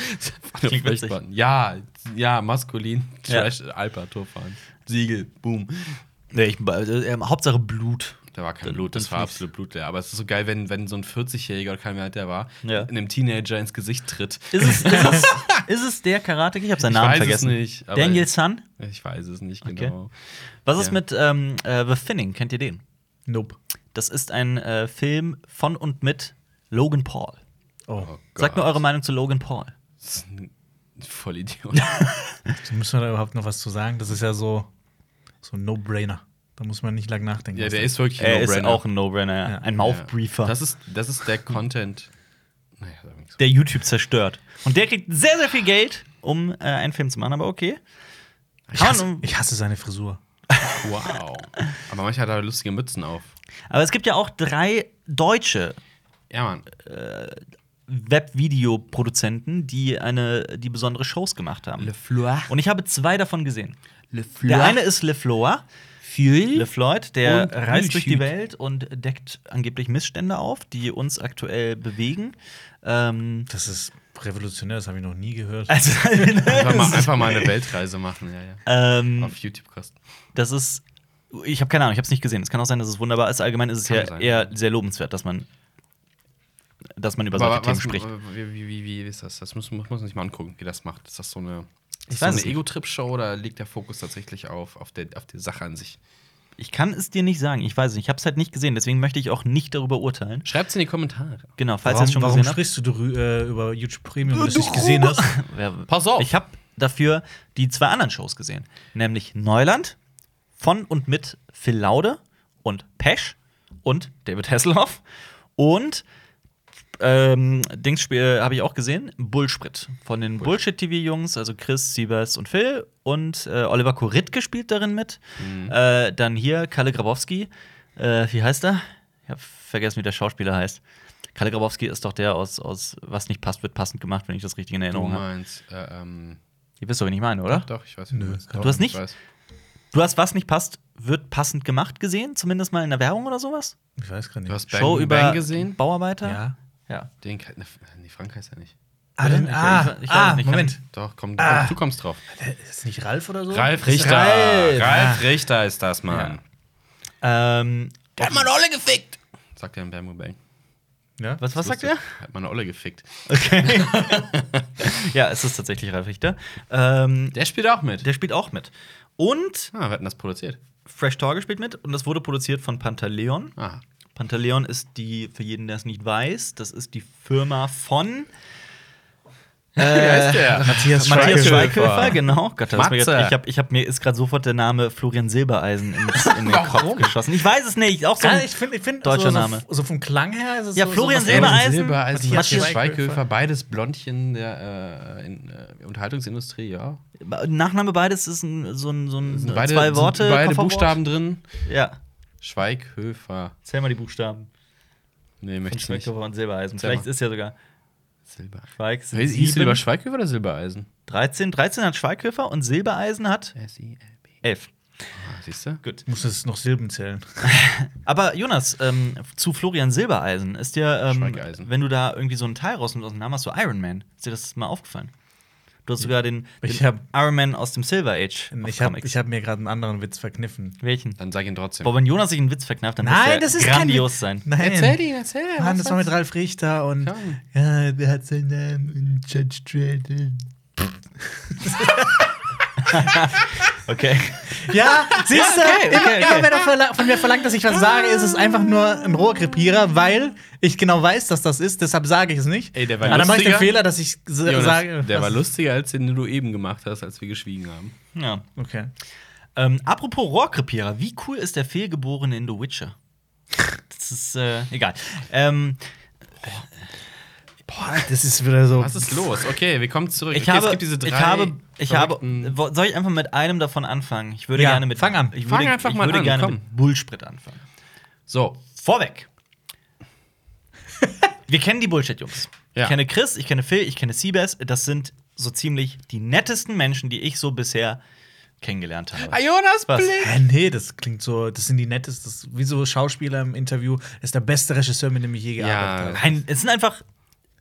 das Klingt witzig. Ja, ja, maskulin, Ja. Trash, Alper, Torfahren. Siegel, boom. Nee, ich, äh, Hauptsache Blut. Da war kein Dann- Blut, das war fließt. absolut blutleer. Aber es ist so geil, wenn, wenn so ein 40-Jähriger oder kein mehr alt der war, Ja. einem Teenager ins Gesicht tritt. Ist es, ist es, ist es der Karate? Ich habe seinen Ich Namen weiß es vergessen. nicht, Daniel Sun? Ich weiß es nicht Okay. genau. Was ist Ja. mit ähm, äh, The Thinning? Kennt ihr den? Nope. Das ist ein äh, Film von und mit Logan Paul. Oh. Oh Sagt mir eure Meinung zu Logan Paul. Das ist ein Vollidiot. Müssen wir da überhaupt noch was zu sagen? Das ist ja so, so ein No-Brainer. Da muss man nicht lange nachdenken. ja, der ist wirklich ein Er ist No-Brainer. auch ein No-Brainer, ja. Ein. Mouthbriefer, Das ist, das ist der Content. Naja, der YouTube zerstört. Und der kriegt sehr, sehr viel Geld, um äh, einen Film zu machen, aber okay. ich, hasse, ich hasse seine Frisur. Wow. Aber manchmal hat er lustige Mützen auf. Aber es gibt ja auch drei deutsche Ja, Mann. Webvideoproduzenten, die eine, die besondere Shows gemacht haben. Fleur. Und ich habe zwei davon gesehen. Le Der eine ist Le Floir. Le Floyd, der Und reist durch die. Welt und deckt angeblich Missstände auf, die uns aktuell bewegen. Ähm, Das ist revolutionär, das habe ich noch nie gehört. also, Einfach mal, einfach mal eine Weltreise machen, ja, ja. ähm, Auf YouTube kosten. das ist, ich habe keine Ahnung, ich habe es nicht gesehen. Es kann auch sein, dass es wunderbar ist. Allgemein ist es Kann ja sein. eher sehr lobenswert, dass man, dass man über solche Themen spricht. Wie, wie, wie, ist das? Das muss, muss man sich mal angucken, wie das macht. Ist das so eine, ist weiß eine es. Ego-Trip-Show oder liegt der Fokus tatsächlich auf, auf, der, auf die Sache an sich? Ich kann es dir nicht sagen. Ich weiß es nicht. Ich habe es halt nicht gesehen. Deswegen möchte ich auch nicht darüber urteilen. Schreibt's in die Kommentare. Genau, falls ihr warum es schon warum gesehen habt. sprichst du äh, über YouTube Premium, wenn du es nicht gesehen hast? Wer- Pass auf. Ich habe dafür die zwei anderen Shows gesehen. Nämlich Neuland von und mit Phil Laude und Pesch und David Hasselhoff. Und ähm, Dingsspiel habe ich auch gesehen, Bullsprit von den Bullshit-TV-Jungs, also Chris, Sievers und Phil. Und äh, Oliver Koritke spielt darin mit. Äh, dann hier Kalle Grabowski. Äh, wie heißt er? Ich habe vergessen, wie der Schauspieler heißt. Kalle Grabowski ist doch der aus, aus Was nicht passt, wird passend gemacht, wenn ich das richtig in Du Erinnerung habe. meinst, äh, ähm, Ihr wisst doch, wen ich meine, oder? doch, ich weiß Nö. meinst. Du hast ich nicht? Du hast was nicht passt, wird passend gemacht gesehen, zumindest mal in der Werbung oder sowas? Ich weiß gar nicht. Du hast Bang, Show über Bang gesehen? Bauarbeiter? ja. Ja. Den, kann- ne, nee, Frank heißt er nicht. Ah, dann, Ich- ah, ich- ich- ah ich- Moment. Doch, komm, Ah. du kommst drauf. Ist es nicht Ralf oder so? Ralf Richter. Ralf. Ralf Richter ist das, Mann. Ähm, Der hat meine Olle gefickt. Sagt er in Bamboo Bang. Ja? was, was sagt er? Hat meine Olle gefickt. Okay. ja, es ist tatsächlich Ralf Richter. Ähm, Der spielt auch mit. der spielt auch mit. Und ah, wir hatten das produziert. Fresh Torge spielt mit und das wurde produziert von Pantaleon. Ah. Pantaleon ist die, für jeden, der es nicht weiß, das ist die Firma von Wie heißt der? Matthias Schweighöfer. Schweighöfer, genau. Gott, da ist mir grad, ich hab, ich hab, mir ist gerade sofort der Name Florian Silbereisen ins, in den Kopf geschossen. Ich weiß es nicht. Auch so Ja, ein ich finde, ich find, Deutscher so, Name. So, so vom Klang her ist es Ja, so, Florian Silbereisen. Silbereisen, Matthias Matthias Schweighöfer. Schweighöfer, beides Blondchen der äh, in, äh, Unterhaltungsindustrie, ja. Nachname beides ist ein, so ein, so ein beide, zwei Worte. beide Kofferwort. Buchstaben drin. Ja. Schweighöfer. Zähl mal die Buchstaben. Nee, möchte ich nicht. Schweighöfer und Silbereisen. Zähl Vielleicht mal. ist ja sogar Silber. Schweig. sind Hieß lieber Schweighöfer oder Silbereisen? 13. 13 hat Schweighöfer und Silbereisen hat S-I-L-B. 11. Ah, siehst du? Gut. Muss es noch Silben zählen. Aber Jonas, ähm, zu Florian Silbereisen ist dir, ähm, wenn du da irgendwie so ein Teil rausnimmst aus dem Namen, hast du Iron Man. Ist dir das mal aufgefallen? Du hast sogar den, den Ich hab- Iron Man aus dem Silver Age. Ich habe ich hab mir gerade einen anderen Witz verkniffen. Welchen? Dann sag ihn trotzdem. Boah, wenn Jonas sich einen Witz verkneift, dann wird der grandios sein. Nein. ihn, erzähl Mann, das war mit Ralf Richter und ja, der hat seinen Namen und Judge Dredd. Okay. Ja, siehst du, okay, immer, okay, immer okay. wenn er von mir verlangt, dass ich was sage, ist es einfach nur ein Rohrkrepierer, weil ich genau weiß, dass das ist, deshalb sage ich es nicht. Ey, der war Aber dann mache ich den. Fehler, dass ich Jonas, sage. der war lustiger, als den du eben gemacht hast, als wir geschwiegen haben. Ja. Okay. Ähm, apropos Rohrkrepierer, wie cool ist der Fehlgeborene in The Witcher? Das ist äh, egal. Ähm, Boah, das ist wieder so. Was ist los? Okay, wir kommen zurück. ich okay, habe, es gibt diese drei ich habe, ich habe, soll ich einfach mit einem davon anfangen? Ich würde Ja, gerne mit, fang an. Ich Fang würde, einfach ich mal würde an, gerne komm. mit Bullsprit anfangen. So, Vorweg. Wir kennen die Bullshit-Jungs. Ja. Ich kenne Chris, ich kenne Phil, ich kenne Seabass. Das sind so ziemlich die nettesten Menschen, die ich so bisher kennengelernt habe. Jonas Was? Hä, nee, das klingt so, das sind die nettesten, das, wie so Schauspieler im Interview, das ist der beste Regisseur, mit dem ich je gearbeitet habe. Nein, es sind einfach.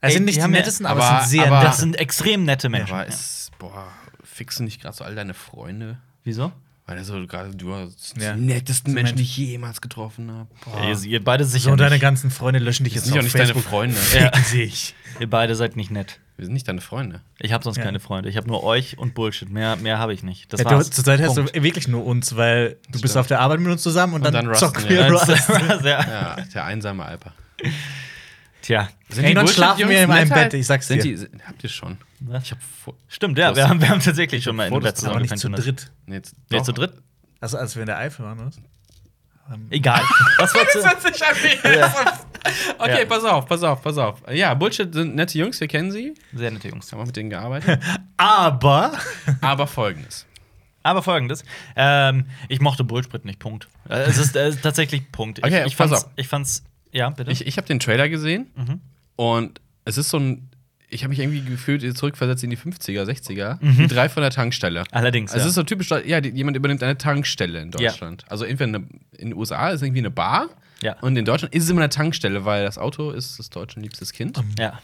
Es Ey, sind nicht die nettesten, aber, aber- sind sehr aber- nett. Das sind extrem nette Menschen. Aber ja. ist, boah, fixen nicht gerade so all deine Freunde? Wieso? Weil er so gerade du hast Ja. die nettesten Menschen, die ich jemals getroffen habe. Ja, ihr, ihr beide sicher So, deine nicht. ganzen Freunde löschen dich Wir jetzt sind ja auf nicht deine. Freunde. Ficken sich. Ihr beide seid nicht nett. Wir sind nicht deine Freunde. Ich habe sonst Ja. keine Freunde. Ich habe nur euch und Bullshit. Mehr, mehr habe ich nicht. Das Ja, war's. du, zurzeit hast Punkt. du wirklich nur uns, weil du bist auf der Arbeit mit uns zusammen und, Und dann, dann zocken wir wir. Rust. ja. Ja, der einsame Alper. Tja. Sind dann Bullshit-Jungs schlafen wir in einem netter? Bett, ich sag's sind dir. Die, sind- habt ihr schon? Ich hab Stimmt, ja. Wir haben, wir haben tatsächlich schon mal in Fotos Bett zusammen nicht zu dritt. nee, jetzt, Nee, zu dritt? Also als wir in der Eifel waren, oder? Egal. Was war zu Okay, Ja. pass auf, pass auf, pass auf. Ja, Bullshit sind nette Jungs, wir kennen sie. Sehr nette Jungs. Haben auch mit denen gearbeitet. Aber Aber folgendes. Aber folgendes: ähm, Ich mochte Bullsprit nicht, Punkt. Äh, Es ist, äh, tatsächlich Punkt. Okay, ich, ich pass fand's, auf. ich fand's. Ja, bitte. Ich, ich habe den Trailer gesehen Mhm. und es ist so ein. Ich habe mich irgendwie gefühlt zurückversetzt in die 50er, 60er. Die drei von der Tankstelle. Allerdings. Also es ja. ist so typisch, ja, jemand übernimmt eine Tankstelle in Deutschland. Also entweder eine, in den USA ist irgendwie eine Bar Ja. und in Deutschland ist es immer eine Tankstelle, weil das Auto ist das Deutschen liebstes Kind. ja.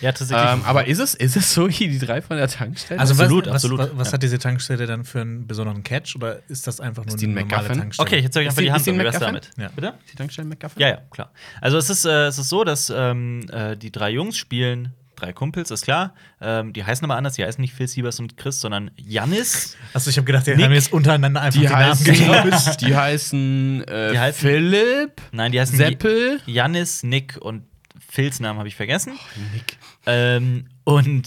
ja, tatsächlich. Ähm, aber ist es, ist es so wie die drei von der Tankstelle? Also Absolut, was, absolut. Was, was Ja. hat diese Tankstelle dann für einen besonderen Catch oder ist das einfach nur die ein eine normale MacGuffin? Tankstelle? okay, jetzt zeige ich Ist einfach die- die Hand. ist die um. MacGuffin? damit? Ja. Bitte? die Tankstelle McGuffin? Ja, ja, klar. Also es ist, äh, es ist so, dass ähm, äh, die drei Jungs spielen drei Kumpels, ist klar. Ähm, die heißen aber anders, die heißen nicht Phil Siebers und Chris, sondern Janis. Also ich habe gedacht, die Nick. haben jetzt untereinander einfach Die, die, Namen heißen, die heißen, äh, Die heißen- Philipp, Nein, die heißen Seppel. Janis, Nick und Phils Namen habe ich vergessen. Nick. Ähm, und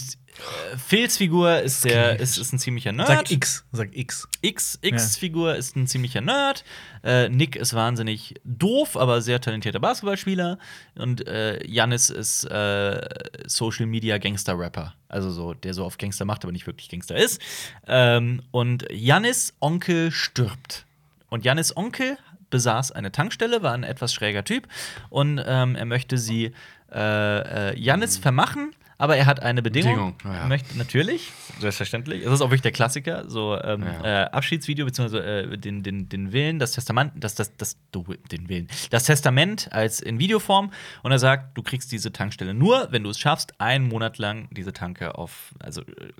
Phils Figur ist, der, ist, ist ein ziemlicher Nerd. Sag X, sag X. X, X-Figur ist ein ziemlicher Nerd. Äh, Nick ist wahnsinnig doof, aber sehr talentierter Basketballspieler. Und äh, Janis ist äh, Social Media Gangster-Rapper. Also so, der so auf Gangster macht, aber nicht wirklich Gangster ist. Ähm, und Janis Onkel stirbt. Und Janis Onkel besaß eine Tankstelle, war ein etwas schräger Typ. Und ähm, er möchte sie äh, äh, Janis vermachen. Aber er hat eine Bedingung. Bedingung, ja. Er möchte natürlich, selbstverständlich. Es ist auch wirklich der Klassiker, so ähm, Ja. äh, Abschiedsvideo beziehungsweise äh, den, den, den Willen, das Testament, das, das, das, den Willen, das Testament als in Videoform. Und er sagt, du kriegst diese Tankstelle nur, wenn du es schaffst, einen Monat lang diese Tanke auf, also äh,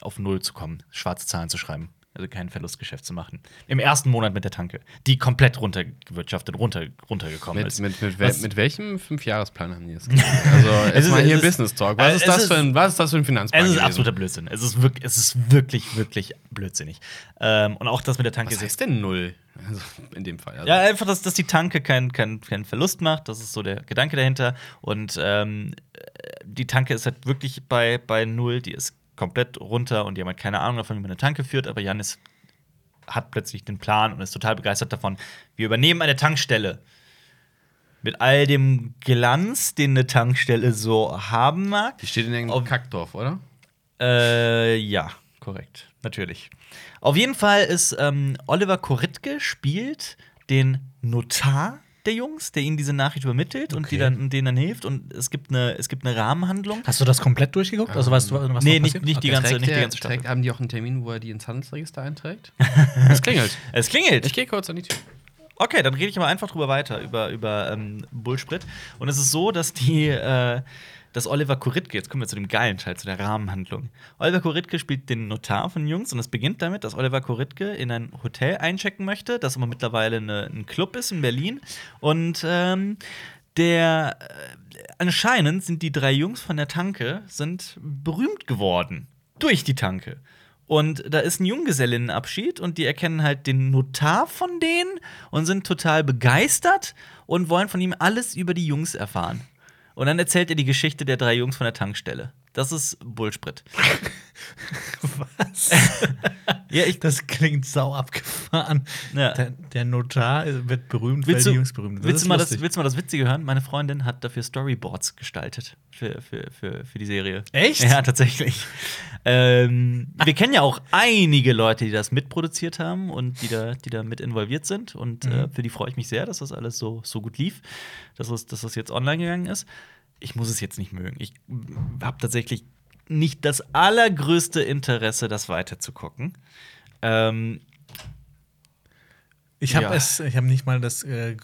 auf Null zu kommen, schwarze Zahlen zu schreiben. Also kein Verlustgeschäft zu machen. Im ersten Monat mit der Tanke, die komplett runtergewirtschaftet, runter, runtergekommen Mit, ist. mit, mit, Was- mit welchem Fünfjahresplan haben die das gemacht? Also, Es ist- mal hier Business Talk. Was äh, ist, das ist- für ein, was ist das für ein Finanzplan? Es ist gewesen? absoluter Blödsinn. Es ist wirklich, es ist wirklich, wirklich blödsinnig. Ähm, und auch das mit der Tanke Was heißt denn null? Also, in dem Fall. Also, Ja, einfach, dass, dass die Tanke keinen kein, kein Verlust macht. Das ist so der Gedanke dahinter. Und ähm, die Tanke ist halt wirklich bei, bei null. Die ist komplett runter und die haben halt keine Ahnung davon, wie man eine Tanke führt. Aber Janis hat plötzlich den Plan und ist total begeistert davon. Wir übernehmen eine Tankstelle. Mit all dem Glanz, den eine Tankstelle so haben mag. die steht in irgendeinem Kackdorf, oder? Äh, ja, korrekt. Natürlich. Auf jeden Fall ist ähm, Oliver Koritke spielt den Notar der Jungs, der ihnen diese Nachricht übermittelt und die Okay. dann, denen dann hilft. Und es gibt eine, es gibt eine Rahmenhandlung. Hast du das komplett durchgeguckt? Also weißt du, was Nee, nicht- nicht die Okay. ganze- nicht die ganze Staffel. trägt, haben die auch einen Termin, wo er die ins Handelsregister einträgt? es klingelt. Es klingelt. Ich gehe kurz an die Tür. Okay, dann rede ich aber einfach drüber weiter, über, über ähm, Bullsprit. Und es ist so, dass die, äh, dass Oliver Koritke, jetzt kommen wir zu dem geilen Teil, zu der Rahmenhandlung. Oliver Koritke spielt den Notar von Jungs und es beginnt damit, dass Oliver Koritke in ein Hotel einchecken möchte, das aber mittlerweile eine, ein Club ist in Berlin. Und ähm, der äh, anscheinend sind die drei Jungs von der Tanke sind berühmt geworden durch die Tanke. Und da ist ein Junggesellinnenabschied und die erkennen halt den Notar von denen und sind total begeistert und wollen von ihm alles über die Jungs erfahren. Und dann erzählt er die Geschichte der drei Jungs von der Tankstelle. Das ist Bullsprit. Was? Ja, ich, Das klingt sau abgefahren. Ja. Der, der Notar wird berühmt, Willst weil du, die Jungs berühmt sind. willst, du mal das, lustig. willst du mal das Witzige hören? Meine Freundin hat dafür Storyboards gestaltet für, für, für, für die Serie. Echt? Ja, tatsächlich. ähm, wir kennen ja auch einige Leute, die das mitproduziert haben und die da, die da mit involviert sind. Und äh, für die freue ich mich sehr, dass das alles so, so gut lief, dass das, dass das jetzt online gegangen ist. Ich muss es jetzt nicht mögen. Ich habe tatsächlich nicht das allergrößte Interesse, das weiterzugucken. Ähm, Ich habe Ja. es, ich habe nicht mal das äh,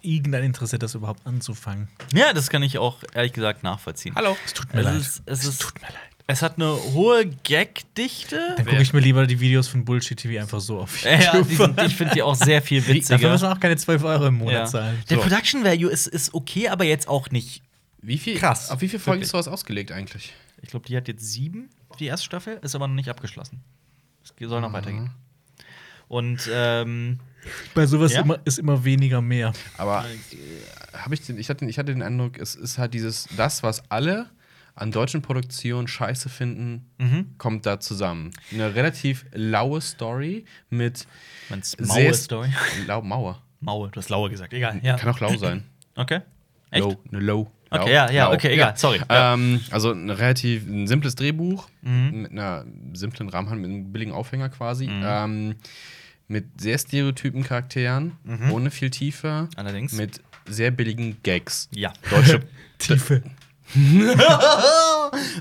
irgendein Interesse, das überhaupt anzufangen. ja, das kann ich auch ehrlich gesagt nachvollziehen. Hallo. Es tut mir Es leid. ist, es, ist, tut mir leid. es hat eine hohe Gagdichte. Dann gucke ich mir lieber die Videos von Bullshit TV einfach so auf Ja, YouTube die sind, an. ich finde die auch sehr viel Dafür witziger. müssen wir auch keine 12 Euro im Monat Ja. zahlen. Der So. Production Value ist, ist okay, aber jetzt auch nicht. Wie viel, Krass. Auf wie viele Folgen ist sowas ausgelegt eigentlich? Ich glaube, die hat jetzt sieben, die erste Staffel, ist aber noch nicht abgeschlossen. Es soll noch weitergehen. Und ähm, Bei sowas Ja? immer, ist immer weniger mehr. Aber äh, habe ich, den, ich, hatte, ich hatte den Eindruck, es ist halt dieses, das, was alle an deutschen Produktionen scheiße finden, Mhm. kommt da zusammen. Eine relativ laue Story mit meinst sehr Maue Story. Lau, Mauer. Maue, du hast Laue gesagt. Egal, ja. Kann auch lau sein. Okay. Echt? Low, eine Low. Okay, ja, ja, okay, egal, sorry. Ja. Ähm, also ein relativ ein simples Drehbuch Mhm. mit einer simplen Rahmenhandlung, mit einem billigen Aufhänger quasi. Ähm, mit sehr stereotypen Charakteren, ohne viel Tiefe, Allerdings. mit sehr billigen Gags. Ja. Deutsche, Tiefe.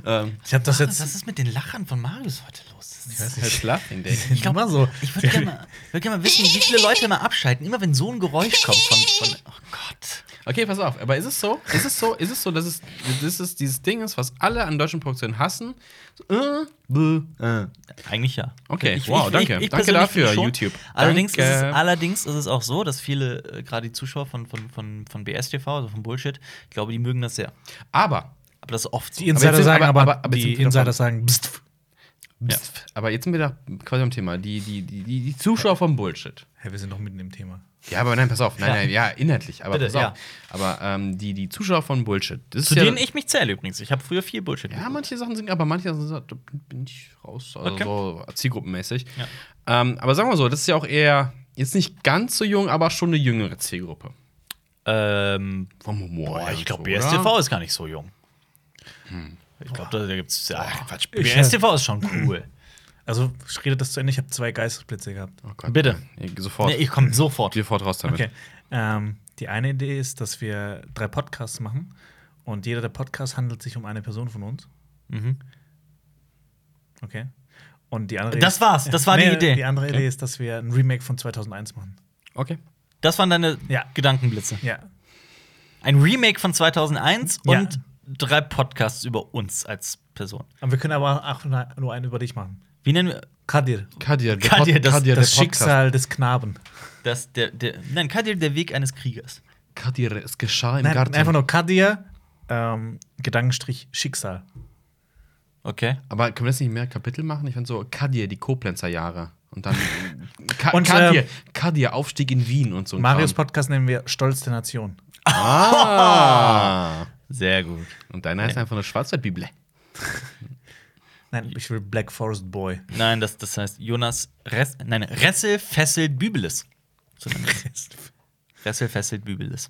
ähm, Ich habe das Was jetzt. ist mit den Lachern von Marius heute los? Das ist- It's Laughing Day. Ich glaub, immer so. Ich würde gerne mal, würd gern mal wissen, wie viele Leute immer abschalten, immer wenn so ein Geräusch kommt von. von oh Gott. Okay, pass auf. Aber ist es so? Ist es so? Ist es so, dass es, dass es dieses Ding ist, was alle an deutschen Produktionen hassen? So, äh, bäh, äh. Eigentlich ja. Okay, wow, danke. Danke persönlich dafür, finde schon. YouTube. Allerdings ist, es, Danke. allerdings ist es auch so, dass viele, äh, gerade die Zuschauer von, von, von, von BSTV, also von Bullshit, ich glaube, die mögen das sehr. Aber, Aber das ist oft so. Die Insider jetzt sind- sagen aber- aber, aber- aber jetzt sind die wir Insider sagen, pst, Ja. aber jetzt sind wir da quasi am Thema. Die, die, die, die, die Zuschauer vom Bullshit. hey, wir sind doch mitten im Thema. Ja, aber nein, pass auf. Nein, Ja. nein, ja, inhaltlich. Aber Bitte, pass auf. ja. Aber ähm, die, die Zuschauer von Bullshit. Zu ja, denen ich mich zähle übrigens. Ich habe früher viel Bullshit Ja, manche Sachen sind, aber manche Sachen sind, da bin ich raus, also Okay. so zielgruppenmäßig. Ja. Ähm, aber sagen wir so, das ist ja auch eher, jetzt nicht ganz so jung, aber schon eine jüngere Zielgruppe. Ähm, Vom Humor. boah, ich glaube, so, BSTV ist gar nicht so jung. Ich glaube, da, da gibt's. Ja, Quatsch. BSTV ist schon cool. Also, ich rede das zu Ende. Ich habe zwei Geistesblitze gehabt. Oh Gott. Bitte. Nee, sofort. Nee, ich komme sofort. sofort raus damit. Okay. Ähm, die eine Idee ist, dass wir drei Podcasts machen. Und jeder der Podcasts handelt sich um eine Person von uns. Mhm. Okay. Und die andere Das war's, das war die Idee. Die andere Okay. Idee ist, dass wir ein Remake von 2001 machen. Okay. Das waren deine Ja. Gedankenblitze. Ja. Ein Remake von 2001 Ja. und drei Podcasts über uns als Person. Aber wir können aber auch nur einen über dich machen. Wie nennen wir Kadir. Kadir, der, Kadir, das- Kadir, Das. Schicksal des Knaben. das? Der, der, nein, Kadir, der Weg eines Kriegers. Kadir, es geschah im Nein, Garten. einfach nur Kadir, ähm, Gedankenstrich Schicksal. Okay. Aber können wir das nicht mehr Kapitel machen? Ich fand so Kadir, die Koblenzer Jahre. Und dann Ka Und, Kadir, ähm, Kadir, Aufstieg in Wien und so. Marius Kram. Podcast nennen wir Stolz der Nation. Ah. Sehr gut. Und deiner ist einfach eine Schwarzwaldbibel. Nein, ich will Black Forest Boy. Nein, das, das heißt Jonas Res, nein, Ressel fesselt Bübeles. So. Ressel fesselt Bübeles.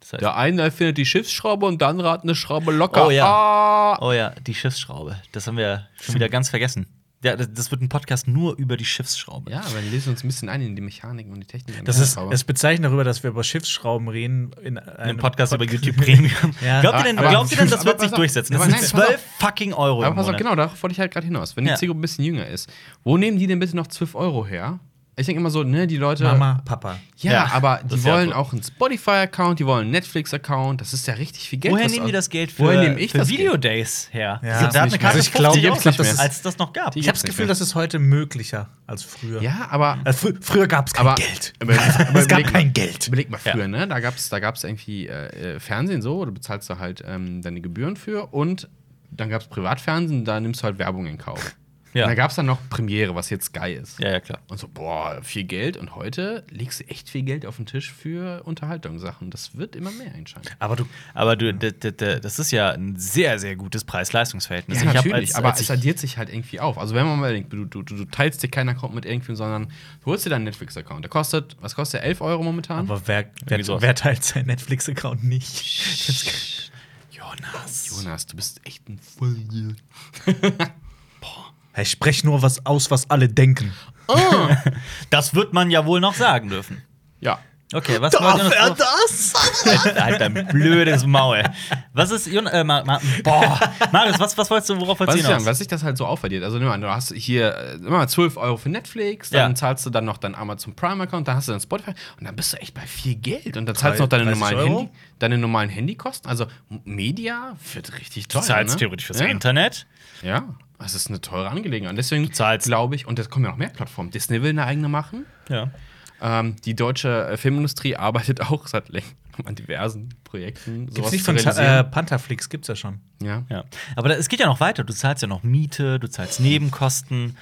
Das heißt, Der eine erfindet die Schiffsschraube und dann rat eine Schraube locker. Oh ja. Ah. Oh ja, die Schiffsschraube. Das haben wir schon wieder ganz vergessen. Ja, das, das wird ein Podcast nur über die Schiffsschraube. Ja, aber wir lesen uns ein bisschen ein in die Mechaniken und die Technik. Das ist es bezeichnet darüber, dass wir über Schiffsschrauben reden in Ein einem Podcast über YouTube Premium. Ja. Glaubt ihr denn, Aber- glaubt ihr denn das wird sich auf, durchsetzen? Das sind 12 fucking Euro. Aber pass auf, genau, darauf wollte ich halt gerade hinaus. Wenn die Ja. Zielgruppe ein bisschen jünger ist, wo nehmen die denn bitte noch 12 Euro her? Ich denke immer so, ne, die Leute. Mama, Papa. Ja, Ja, aber die ja wollen auch einen Spotify-Account, die wollen einen Netflix-Account. Das ist ja richtig viel Geld. Woher nehmen die das Geld für, Woher nehme ich für das Geld? Videodays her? Ja, da hat eine nicht Karte. Also ich glaub, 50 Euro ich glaub, das ist- als das noch gab. Die- Ich habe das Gefühl, das ist heute möglicher als früher. Ja, aber. Also frü früher gab es kein aber Geld. Aber, aber es gab überleg kein mal, Geld. Überleg mal Ja. früher, ne? Da gab es da gab's irgendwie äh, äh, Fernsehen so, du bezahlst da halt ähm, deine Gebühren für und dann gab es Privatfernsehen, da nimmst du halt Werbung in Kauf. Ja. Da gab es dann noch Premiere, was jetzt geil ist. ja, ja, klar. Und so, boah, viel Geld. Und heute legst du echt viel Geld auf den Tisch für Unterhaltungssachen. Das wird immer mehr einschalten. Aber du, Aber du, das ist ja ein sehr, sehr gutes Preis-Leistungs-Verhältnis. Ja, natürlich, als- aber als es ich- addiert sich halt irgendwie auf. Also wenn man mal denkt, du, du, du, du teilst dir keinen Account mit irgendwem, sondern du holst dir deinen Netflix-Account. Der kostet, was kostet der? 11 Euro momentan? aber wer, wer, wer teilt seinen Netflix-Account nicht? Jonas. Jonas, du bist echt ein Vollidiot. Ich spreche nur was aus, was alle denken. Das wird man ja wohl noch sagen dürfen. Ja. Okay, was ihr noch so- das? Halt, dein blödes Maul. Was ist, Jon äh, Ma Ma boah, Marius, was, was wolltest du, worauf wolltest du hinaus? was sich das halt so aufverdient? Also, nimm mal an, du hast hier äh, immer 12 Euro für Netflix, dann Ja. zahlst du dann noch dein Amazon Prime-Account, dann hast du dann Spotify und dann bist du echt bei viel Geld. Und dann zahlst du noch deine 30 normalen, Euro? Handy, deine normalen Handykosten. Also, Media wird richtig Du teuer. zahlst ne? theoretisch fürs ja. Internet. Ja, das ist eine teure Angelegenheit. Und deswegen glaube ich, und es kommen ja noch mehr Plattformen. Disney will eine eigene machen. Ja. Ähm, die deutsche äh, Filmindustrie arbeitet auch seit längerem an diversen Projekten. Gibt's sowas nicht von äh. Pantherflix, gibt's ja schon. ja. Ja. Aber da, es geht ja noch weiter. Du zahlst ja noch Miete, du zahlst Nebenkosten,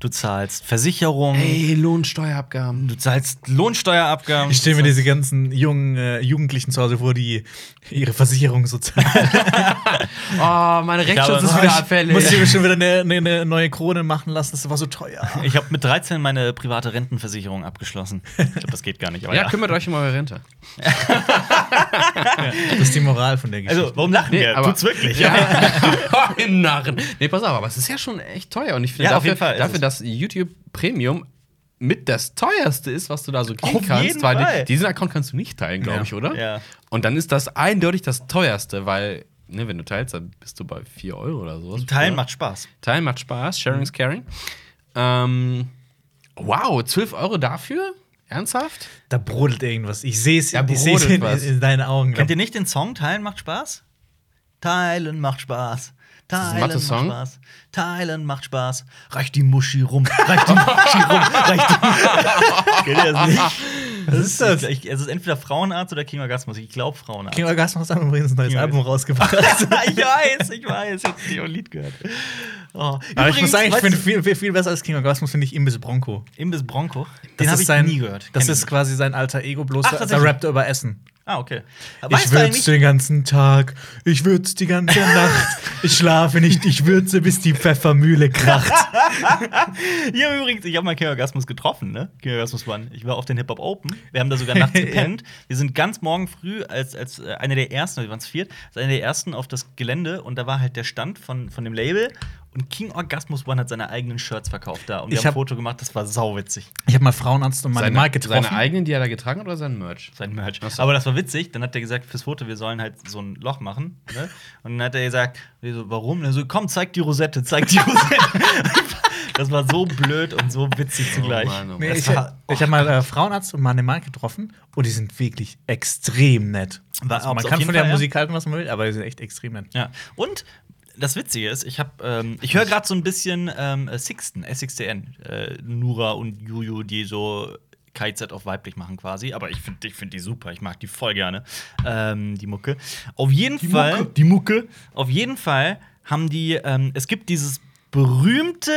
du zahlst Versicherung, Hey, Lohnsteuerabgaben. du zahlst Lohnsteuerabgaben. Ich stelle mir diese ganzen jungen äh, Jugendlichen zu Hause vor, die ihre Versicherung so zahlen. Oh, meine Rechtsschutz ist wieder abfällig. Muss ich mir schon wieder eine, eine, neue Krone machen lassen, das war so teuer. Ich habe mit 13 meine private Rentenversicherung abgeschlossen. Ich glaube, das geht gar nicht. Aber ja, ja, kümmert euch um eure Rente. Das ist die Moral von der Geschichte. Also, warum lachen wir? aber- Tut's wirklich? Ja, Ihr Narren. Nee, pass auf, aber es ist ja schon echt teuer. Und ich finde Ja, auf dafür, jeden Fall dafür. Dass YouTube Premium mit das teuerste ist, was du da so kriegen Auf kannst, jeden weil Fall. die, diesen Account kannst du nicht teilen, glaube Ja. ich, oder? Ja. Und dann ist das eindeutig das teuerste, weil ne, wenn du teilst, dann bist du bei 4 Euro oder so. Teilen macht Spaß. Teilen macht Spaß, Sharing is Caring. Ähm, wow, 12 Euro dafür? Ernsthaft? Da brodelt irgendwas. Ich sehe es in, was. in deinen Augen. Kennt ihr nicht den Song Teilen macht Spaß? Teilen macht Spaß. Teilen macht? Spaß. Teilen macht Spaß. Reicht die Muschi rum. Reicht die Muschi rum. Reicht die Kennt ihr das nicht? Was ist das? Ich, es ist entweder Frauenarzt oder King Orgasmus. Ich glaube Frauenarzt. King Orgasmus hat übrigens ein neues King Album rausgebracht. ich weiß, ich weiß. Ich hab nicht ein Lied gehört. Oh. Aber ich Übrigens, muss sagen, ich finde viel, viel, viel besser als King Orgasmus finde ich Imbiss Bronco. Imbiss Bronco. Das Den habe ist ich sein, nie gehört. Das Kenn ist quasi sein alter Ego, bloß Ach, da, rappt er über Essen. Ah, okay. ich Weißt du würze den ganzen Tag, ich würze die ganze Nacht, ich schlafe nicht, ich würze, bis die Pfeffermühle kracht. Ja, übrigens, ich habe mal King Orgasmus getroffen, ne? King Orgasmus One. Ich war auf den Hip Hop Open. Wir haben da sogar nachts gepennt. Wir sind ganz morgen früh als, als äh, einer der ersten, wir waren es viert, als einer der ersten auf das Gelände und da war halt der Stand von, von dem Label und King Orgasmus One hat seine eigenen Shirts verkauft da. Und wir Ich haben ein Foto gemacht, das war sauwitzig. Ich habe mal Frauenarzt und meine Marke getroffen. seine eigenen, die er da getragen hat, oder sein Merch? Sein Merch. So. Aber das war witzig. Dann hat er gesagt, fürs Foto, wir sollen halt so ein Loch machen. Ne? Und dann hat er gesagt, so, warum? Und er so, komm, zeig die Rosette, zeig die Rosette. das war so blöd und so witzig zugleich. Oh Mann, oh Mann. Nee, ich war- ich habe mal äh, Frauenarzt und meine Marke getroffen und die sind wirklich extrem nett. Also, man kann von der Fall. Musik halten, was man will, aber die sind echt extrem nett. Ja. Und das Witzige ist, ich habe, ähm, ich höre gerade so ein bisschen ähm, äh, Sixten, SXTN, äh, Nura und Juju, die so KZ auf weiblich machen quasi. Aber ich finde ich find die super, ich mag die voll gerne, ähm, die Mucke. Auf jeden Fall, Mucke. die Mucke, auf jeden Fall haben die, ähm, es gibt dieses berühmte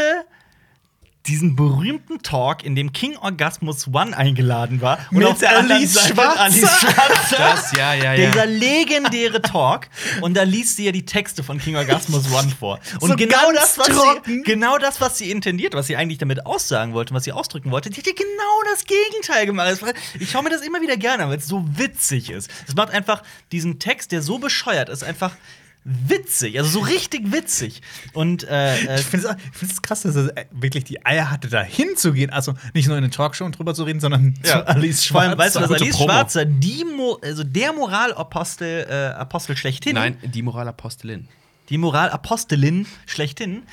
diesen berühmten Talk, in dem King Orgasmus One eingeladen war. Mit auf der anderen Alice Seite Schwarzer. Alice Schwarzer. Das, ja, ja, ja. Dieser legendäre Talk. Und da liest sie ja die Texte von King Orgasmus One vor. Und So genau, ganz das, was sie, genau das, was sie intendiert, was sie eigentlich damit aussagen wollte, was sie ausdrücken wollte, die hat ja genau das Gegenteil gemacht. Ich schaue mir das immer wieder gerne an, weil es so witzig ist. Es macht einfach diesen Text, der so bescheuert ist, einfach witzig. Also so richtig witzig. Und äh, äh, Ich finde es krass, dass er äh, wirklich die Eier hatte, da hinzugehen. Also nicht nur in eine Talkshow und drüber zu reden, sondern zu Alice Vor allem, Schwarzer. weißt du, dass Alice Promo. Schwarzer die Mo also der Moralapostel äh, Apostel schlechthin Nein, die Moralapostelin. die Moralapostelin schlechthin,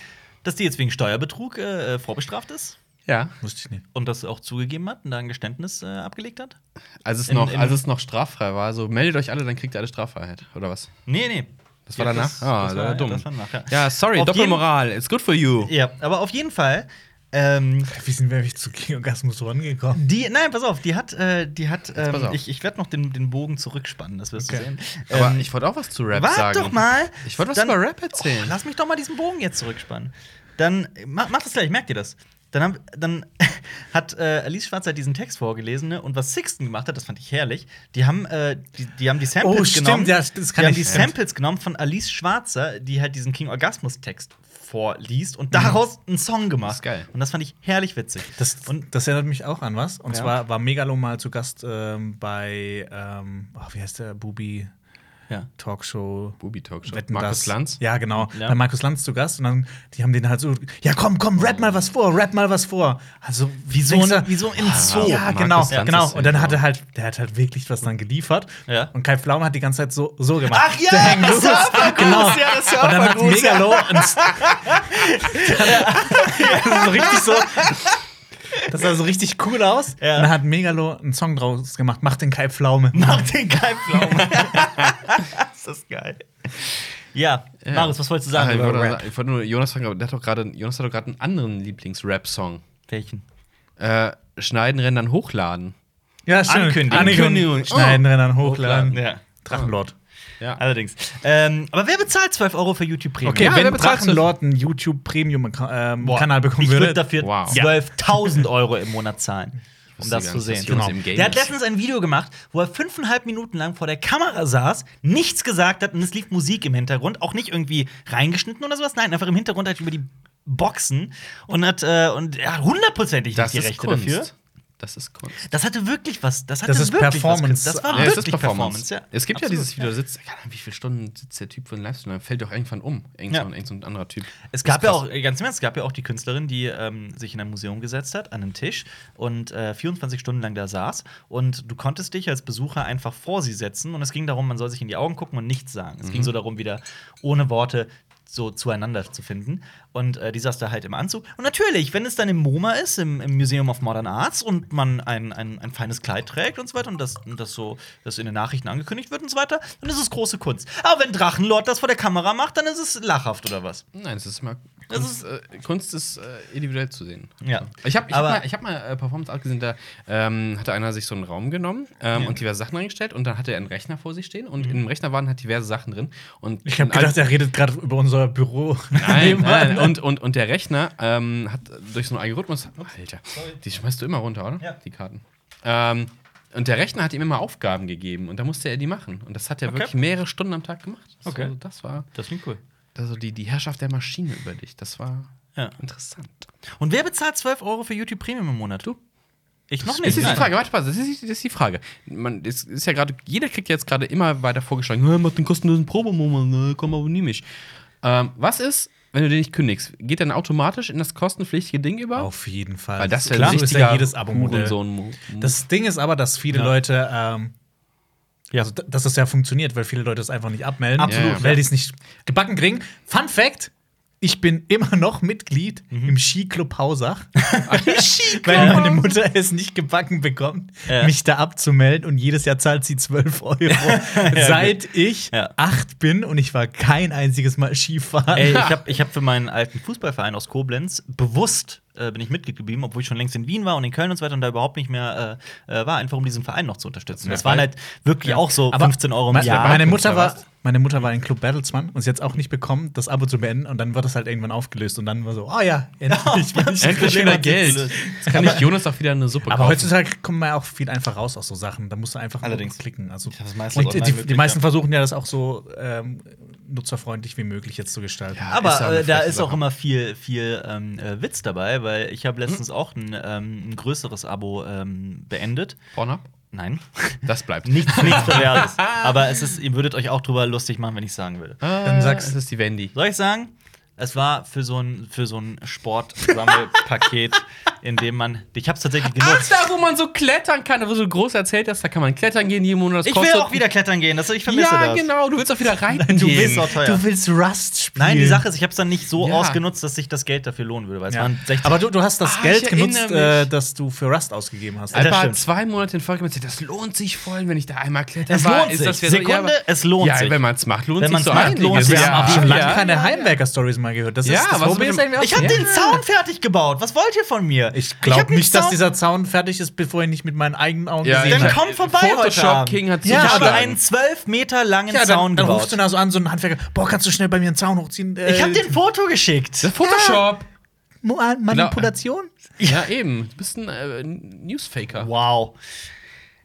dass die jetzt wegen Steuerbetrug äh, äh, vorbestraft ist Ja. Wusste ich nicht. und das auch zugegeben hat und da ein Geständnis äh, abgelegt hat? Als es, In- noch, in- als es noch straffrei war, so meldet euch alle, dann kriegt ihr alle Straffreiheit, oder was? Nee, nee. Das war danach? Das, Ah, das da- war, dumm. Das war danach, ja. Ja, sorry, Auf Doppelmoral. It's good for you. ja, aber auf jeden Fall. Ähm, Wie sind wir eigentlich zu King Orgasmus One gekommen? die, nein, pass auf, die hat, äh, die hat, ähm, ich, ich werde noch den, den Bogen zurückspannen, das wirst Okay. du sehen. Aber Ähm, ich wollte auch was zu Rap Wart sagen. doch mal. Ich wollte was Dann- über Rap erzählen. Oh, lass mich doch mal diesen Bogen jetzt zurückspannen. Dann mach, mach das gleich, merkt ihr das? Dann, haben, dann hat äh, Alice Schwarzer diesen Text vorgelesen ne? und was Sixten gemacht hat, das fand ich herrlich. Die haben, äh, die, die haben die Samples Oh, stimmt, genommen. ja, das kann die haben ich- die stimmt. Samples genommen von Alice Schwarzer, die halt diesen King Orgasmus Text vorliest Mhm. und daraus einen Song gemacht. Das ist geil. Und das fand ich herrlich witzig. Das, und das erinnert mich auch an was. Und Ja. zwar war Megalo mal zu Gast ähm, bei, ähm, oh, wie heißt der, Bubi ja. Talkshow. Bubi Talkshow. Wetten, Markus das. Lanz? Ja, genau. Ja. Bei Markus Lanz zu Gast. Und dann, die haben den halt so, ja, komm, komm, rap mal was vor, rap mal was vor. Also, Wie so, ein, wie so im Zoo. Ah, ja, Markus genau, Lanz genau. Und dann ja hat er genau. halt, der hat halt wirklich was dann geliefert. Ja. Und Kai Pflaume hat die ganze Zeit so, so gemacht. Ach ja, Der hängt das. Surfergruß, genau. ja, das Und dann hat Surfergruß, Megalo ein so richtig so. Das sah so richtig cool aus. Ja. Und dann hat Megalo einen Song draus gemacht. Mach den Kai Pflaume. Mach den Kai Pflaume. ist das geil. Ja, Ja. Marius, was wolltest du Ach, sagen ich, wollte, Rap? ich wollte nur Jonas fragen, aber der hat doch gerade, Jonas hat doch gerade einen anderen Lieblings-Rap-Song. Welchen? Äh, schneiden, rendern, hochladen. Ja, stimmt. Ankündigung. Ankündigung. Schneiden, rennen, hochladen. Ja. Drachenlord. Ja. Allerdings. Ähm, aber wer bezahlt 12 Euro für YouTube Premium? Okay, Ja, wenn Drachenlord einen YouTube Premium ähm, bekommen ich würde, würde dafür Wow. 12.000 Euro im Monat zahlen. Um das zu sehen. Genau. Der hat letztens ein Video gemacht, wo er fünfeinhalb Minuten lang vor der Kamera saß, nichts gesagt hat und es lief Musik im Hintergrund, auch nicht irgendwie reingeschnitten oder sowas, nein, einfach im Hintergrund halt über die Boxen und hat äh, und er hat hundertprozentig Das nicht die ist Rechte Kunst. dafür. Das ist Kunst. Das hatte wirklich was. Das, hatte Das ist wirklich Performance. Was. Das war Ja, es wirklich ist Performance. ja. Es gibt ja Absolut. dieses Video, da sitzt, keine Ahnung, wie viele Stunden sitzt der Typ für den Livestream, dann fällt doch irgendwann um. Irgend Ja. so ein, irgend so ein anderer Typ. Es gab ja auch, ganz im Ernst, es gab ja auch die Künstlerin, die ähm, sich in ein Museum gesetzt hat, an einen Tisch und äh, 24 Stunden lang da saß. Und du konntest dich als Besucher einfach vor sie setzen. Und es ging darum, man soll sich in die Augen gucken und nichts sagen. Es Mhm. ging so darum, wieder ohne Worte so zueinander zu finden. Und äh, die saß da halt im Anzug. Und natürlich, wenn es dann im MoMA ist, im, im Museum of Modern Arts, und man ein, ein, ein feines Kleid trägt und so weiter, und das, und das so das in den Nachrichten angekündigt wird und so weiter, dann ist es große Kunst. Aber wenn Drachenlord das vor der Kamera macht, dann ist es lachhaft oder was? Nein, es ist immer. Das Kunst, äh, Kunst ist äh, individuell zu sehen. Ja. Ich habe ich hab mal, ich hab mal äh, Performance Art gesehen, da ähm, hatte einer sich so einen Raum genommen ähm, Ja. und diverse Sachen eingestellt und dann hatte er einen Rechner vor sich stehen und in dem Rechner waren halt diverse Sachen drin. Und Ich habe gedacht, er redet gerade über unser Büro. Nein, nein. Und, und, und der Rechner ähm, hat durch so einen Algorithmus. Alter, die schmeißt du immer runter, oder? Ja. Die Karten. Ähm, und der Rechner hat ihm immer Aufgaben gegeben und da musste er die machen. Und das hat er Okay. wirklich mehrere Stunden am Tag gemacht. Das Okay. war, das war Das klingt cool. Also die, die Herrschaft der Maschine über dich. Das war Ja. interessant. Und wer bezahlt 12 Euro für YouTube Premium im Monat? Du? Ich noch Das ist die. Frage, warte, warte, das ist, das ist die Frage. Man, es ist ja gerade, jeder kriegt jetzt gerade immer weiter vorgeschlagen, "Ja, mach den kostenlosen Probemonat, ne, komm, abonnier mich. Ähm, was ist, wenn du den nicht kündigst? Geht dann automatisch in das kostenpflichtige Ding über? Auf jeden Fall. Weil das wäre Klar, so ist ja jedes Abo-Modell. Hurensohn-Move. Das Ding ist aber, dass viele Ja. Leute, ähm, ja, also, dass das ja funktioniert, weil viele Leute es einfach nicht abmelden, Absolut, Ja. weil die es nicht gebacken kriegen. Fun Fact: Ich bin immer noch Mitglied Mhm. im Skiclub Hausach, weil meine Mutter es nicht gebacken bekommt, Ja. mich da abzumelden und jedes Jahr zahlt sie 12 Euro, seit ich Ja. acht bin und ich war kein einziges Mal Skifahren. Ey, ich habe ich hab für meinen alten Fußballverein aus Koblenz bewusst äh, bin ich Mitglied geblieben, obwohl ich schon längst in Wien war und in Köln und so weiter und da überhaupt nicht mehr äh, äh, war, einfach um diesen Verein noch zu unterstützen. Ja, Das waren halt wirklich Ja. auch so Aber 15 Euro im Me- Jahr. Meine Mutter, war, meine Mutter war in Club Bertelsmann und sie hat es auch nicht bekommen, das Abo zu beenden. Und dann wird das halt irgendwann aufgelöst. Und dann war so, oh ja, endlich bin ich Endlich wieder Geld. Jetzt kann ich Jonas auch wieder eine Suppe Aber kaufen. heutzutage kommt man ja auch viel einfach raus aus so Sachen. Da musst du einfach Allerdings. klicken. Also, ist meistens die, die, meisten ja. versuchen ja das auch so ähm, nutzerfreundlich wie möglich jetzt zu gestalten. Ja. Aber ist äh, da ist auch immer viel, viel ähm, äh, Witz dabei, weil ich habe letztens auch ein, ähm, ein größeres Abo ähm, beendet. Pornhub? Nein, Das bleibt. nichts, nichts Perverses. Aber es ist, ihr würdet euch auch drüber lustig machen, wenn ich sagen würde. Dann sag's. Es ist die Wendy. Soll ich sagen? Es war für so ein, für so ein Sportsammelpaket, in dem man. Ich habe es tatsächlich Ach, genutzt. da, wo man so klettern kann, wo du groß erzählt hast, da kann man klettern gehen jeden Monat. Das Ich will auch wieder klettern gehen. Das, ich vermisse Ja, das. genau, du willst auch wieder rein. Du gehen. willst auch teuer. Du willst Rust spielen. Nein, die Sache ist, ich habe es dann nicht so Ja. ausgenutzt, dass sich das Geld dafür lohnen würde, weil es Ja. waren 60 Aber du, du hast das Ah, Geld genutzt, äh, das du für Rust ausgegeben hast. Alter, Alter, zwei Monate in Folge gesagt, das lohnt sich voll, wenn ich da einmal klettern Es war. lohnt Ist das sich. so- Sekunde, aber- es lohnt ja, sich. wenn man es macht, lohnt Wenn sich man's so macht, einiges. lohnt wir sich. haben auch Ja, schon lange ja, keine ja, ja. Mal gehört. Das ist Ja, das was Problem ist auch Ich habe so- den Zaun fertig gebaut. Was wollt ihr von mir? Ich glaube nicht, dass Zaun- dieser Zaun fertig ist, bevor ich nicht mit meinen eigenen Augen Ja, gesehen Dann ich- habe. komm vorbei heute Photoshop Abend. King hat Ich habe einen 12 Meter langen Ja, Zaun dann, dann gebaut. rufst du da so an, so einen Handwerker, boah, kannst du schnell bei mir einen Zaun hochziehen? Äh, ich habe den Foto geschickt. Das Photoshop. Mo- Manipulation? Ja, eben. Du bist ein äh, Newsfaker. Wow.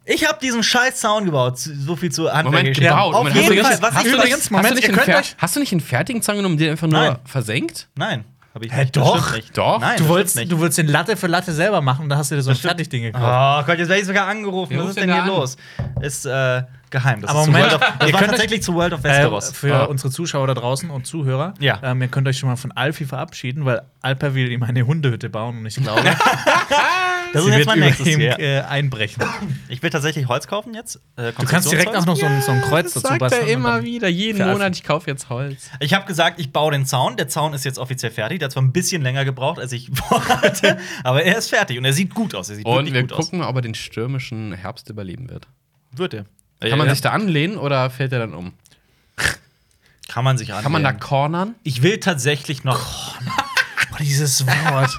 Ich habe diesen scheiß Zaun gebaut. So viel zu Handwerk. Moment, gebaut. Auf Moment, jeden hast Fall. Was hast ich du übrigens- nicht, Moment, hast, du nicht einen könnt fer- euch- hast du nicht einen fertigen Zaun genommen, den einfach nur Nein. versenkt? Nein, habe ich Hä, doch. Doch. Nein, Du wolltest, du wolltest den Latte für Latte selber machen und da hast du dir so ein Fertigding gekauft. Oh Gott, jetzt werde ich sogar angerufen. Wer Was ist denn hier an? los? Ist äh, geheim. Das, Aber ist zu Moment, das ihr war könnt tatsächlich zu World of Äh, Westeros. für Ah. unsere Zuschauer da draußen und Zuhörer, Ja. ähm, ihr könnt euch schon mal von Alfie verabschieden, weil Alper will ihm eine Hundehütte bauen und ich glaube, das sie ist jetzt wird mein nächstes ihm äh, einbrechen. Ich will tatsächlich Holz kaufen jetzt. Äh, Du kannst direkt auch noch so ein, so ein Kreuz das dazu sagt er basteln. und immer dann- wieder. Jeden Monat, ich kaufe jetzt Holz. Ich habe gesagt, ich baue den Zaun. Der Zaun ist jetzt offiziell fertig. Der hat zwar ein bisschen länger gebraucht, als ich vorhatte, aber er ist fertig und er sieht gut aus. Er sieht Und wir gut gucken mal, ob er den stürmischen Herbst überleben wird. aus. Wird er. Kann man Ja. sich da anlehnen oder fällt er dann um? kann man sich Kann man da anlehnen. cornern? Ich will tatsächlich noch. Boah, dieses Wort.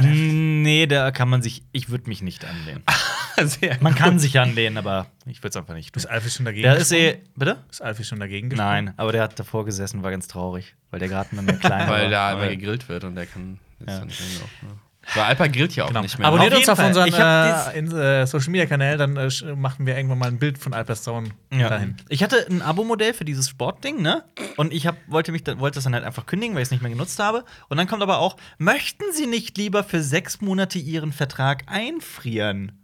Nee, da kann man sich. Ich würde mich nicht anlehnen. Sehr Man kann sich anlehnen, aber ich würde es einfach nicht tun. Ist Alfie schon dagegen? Der ist eh. Bitte? Ist Alfie schon dagegen gesprungen? Nein, aber der hat davor gesessen, war ganz traurig, weil der Garten dann mehr kleiner war. Weil da gegrillt wird und der kann. Ja. Ist dann irgendwie auch, ne? Weil Alper grillt ja auch Genau. nicht mehr. ne? Abonniert Auf uns auf Fall. unseren Ich hab äh, in, äh, Social Media Kanal, dann äh, machen wir irgendwann mal ein Bild von Alpers Zaun Ja. dahin. Ich hatte ein Abo-Modell für dieses Sportding, ne? Und ich hab, wollte, mich, dann- wollte das dann halt einfach kündigen, weil ich es nicht mehr genutzt habe. Und dann kommt aber auch, möchten Sie nicht lieber für sechs Monate Ihren Vertrag einfrieren?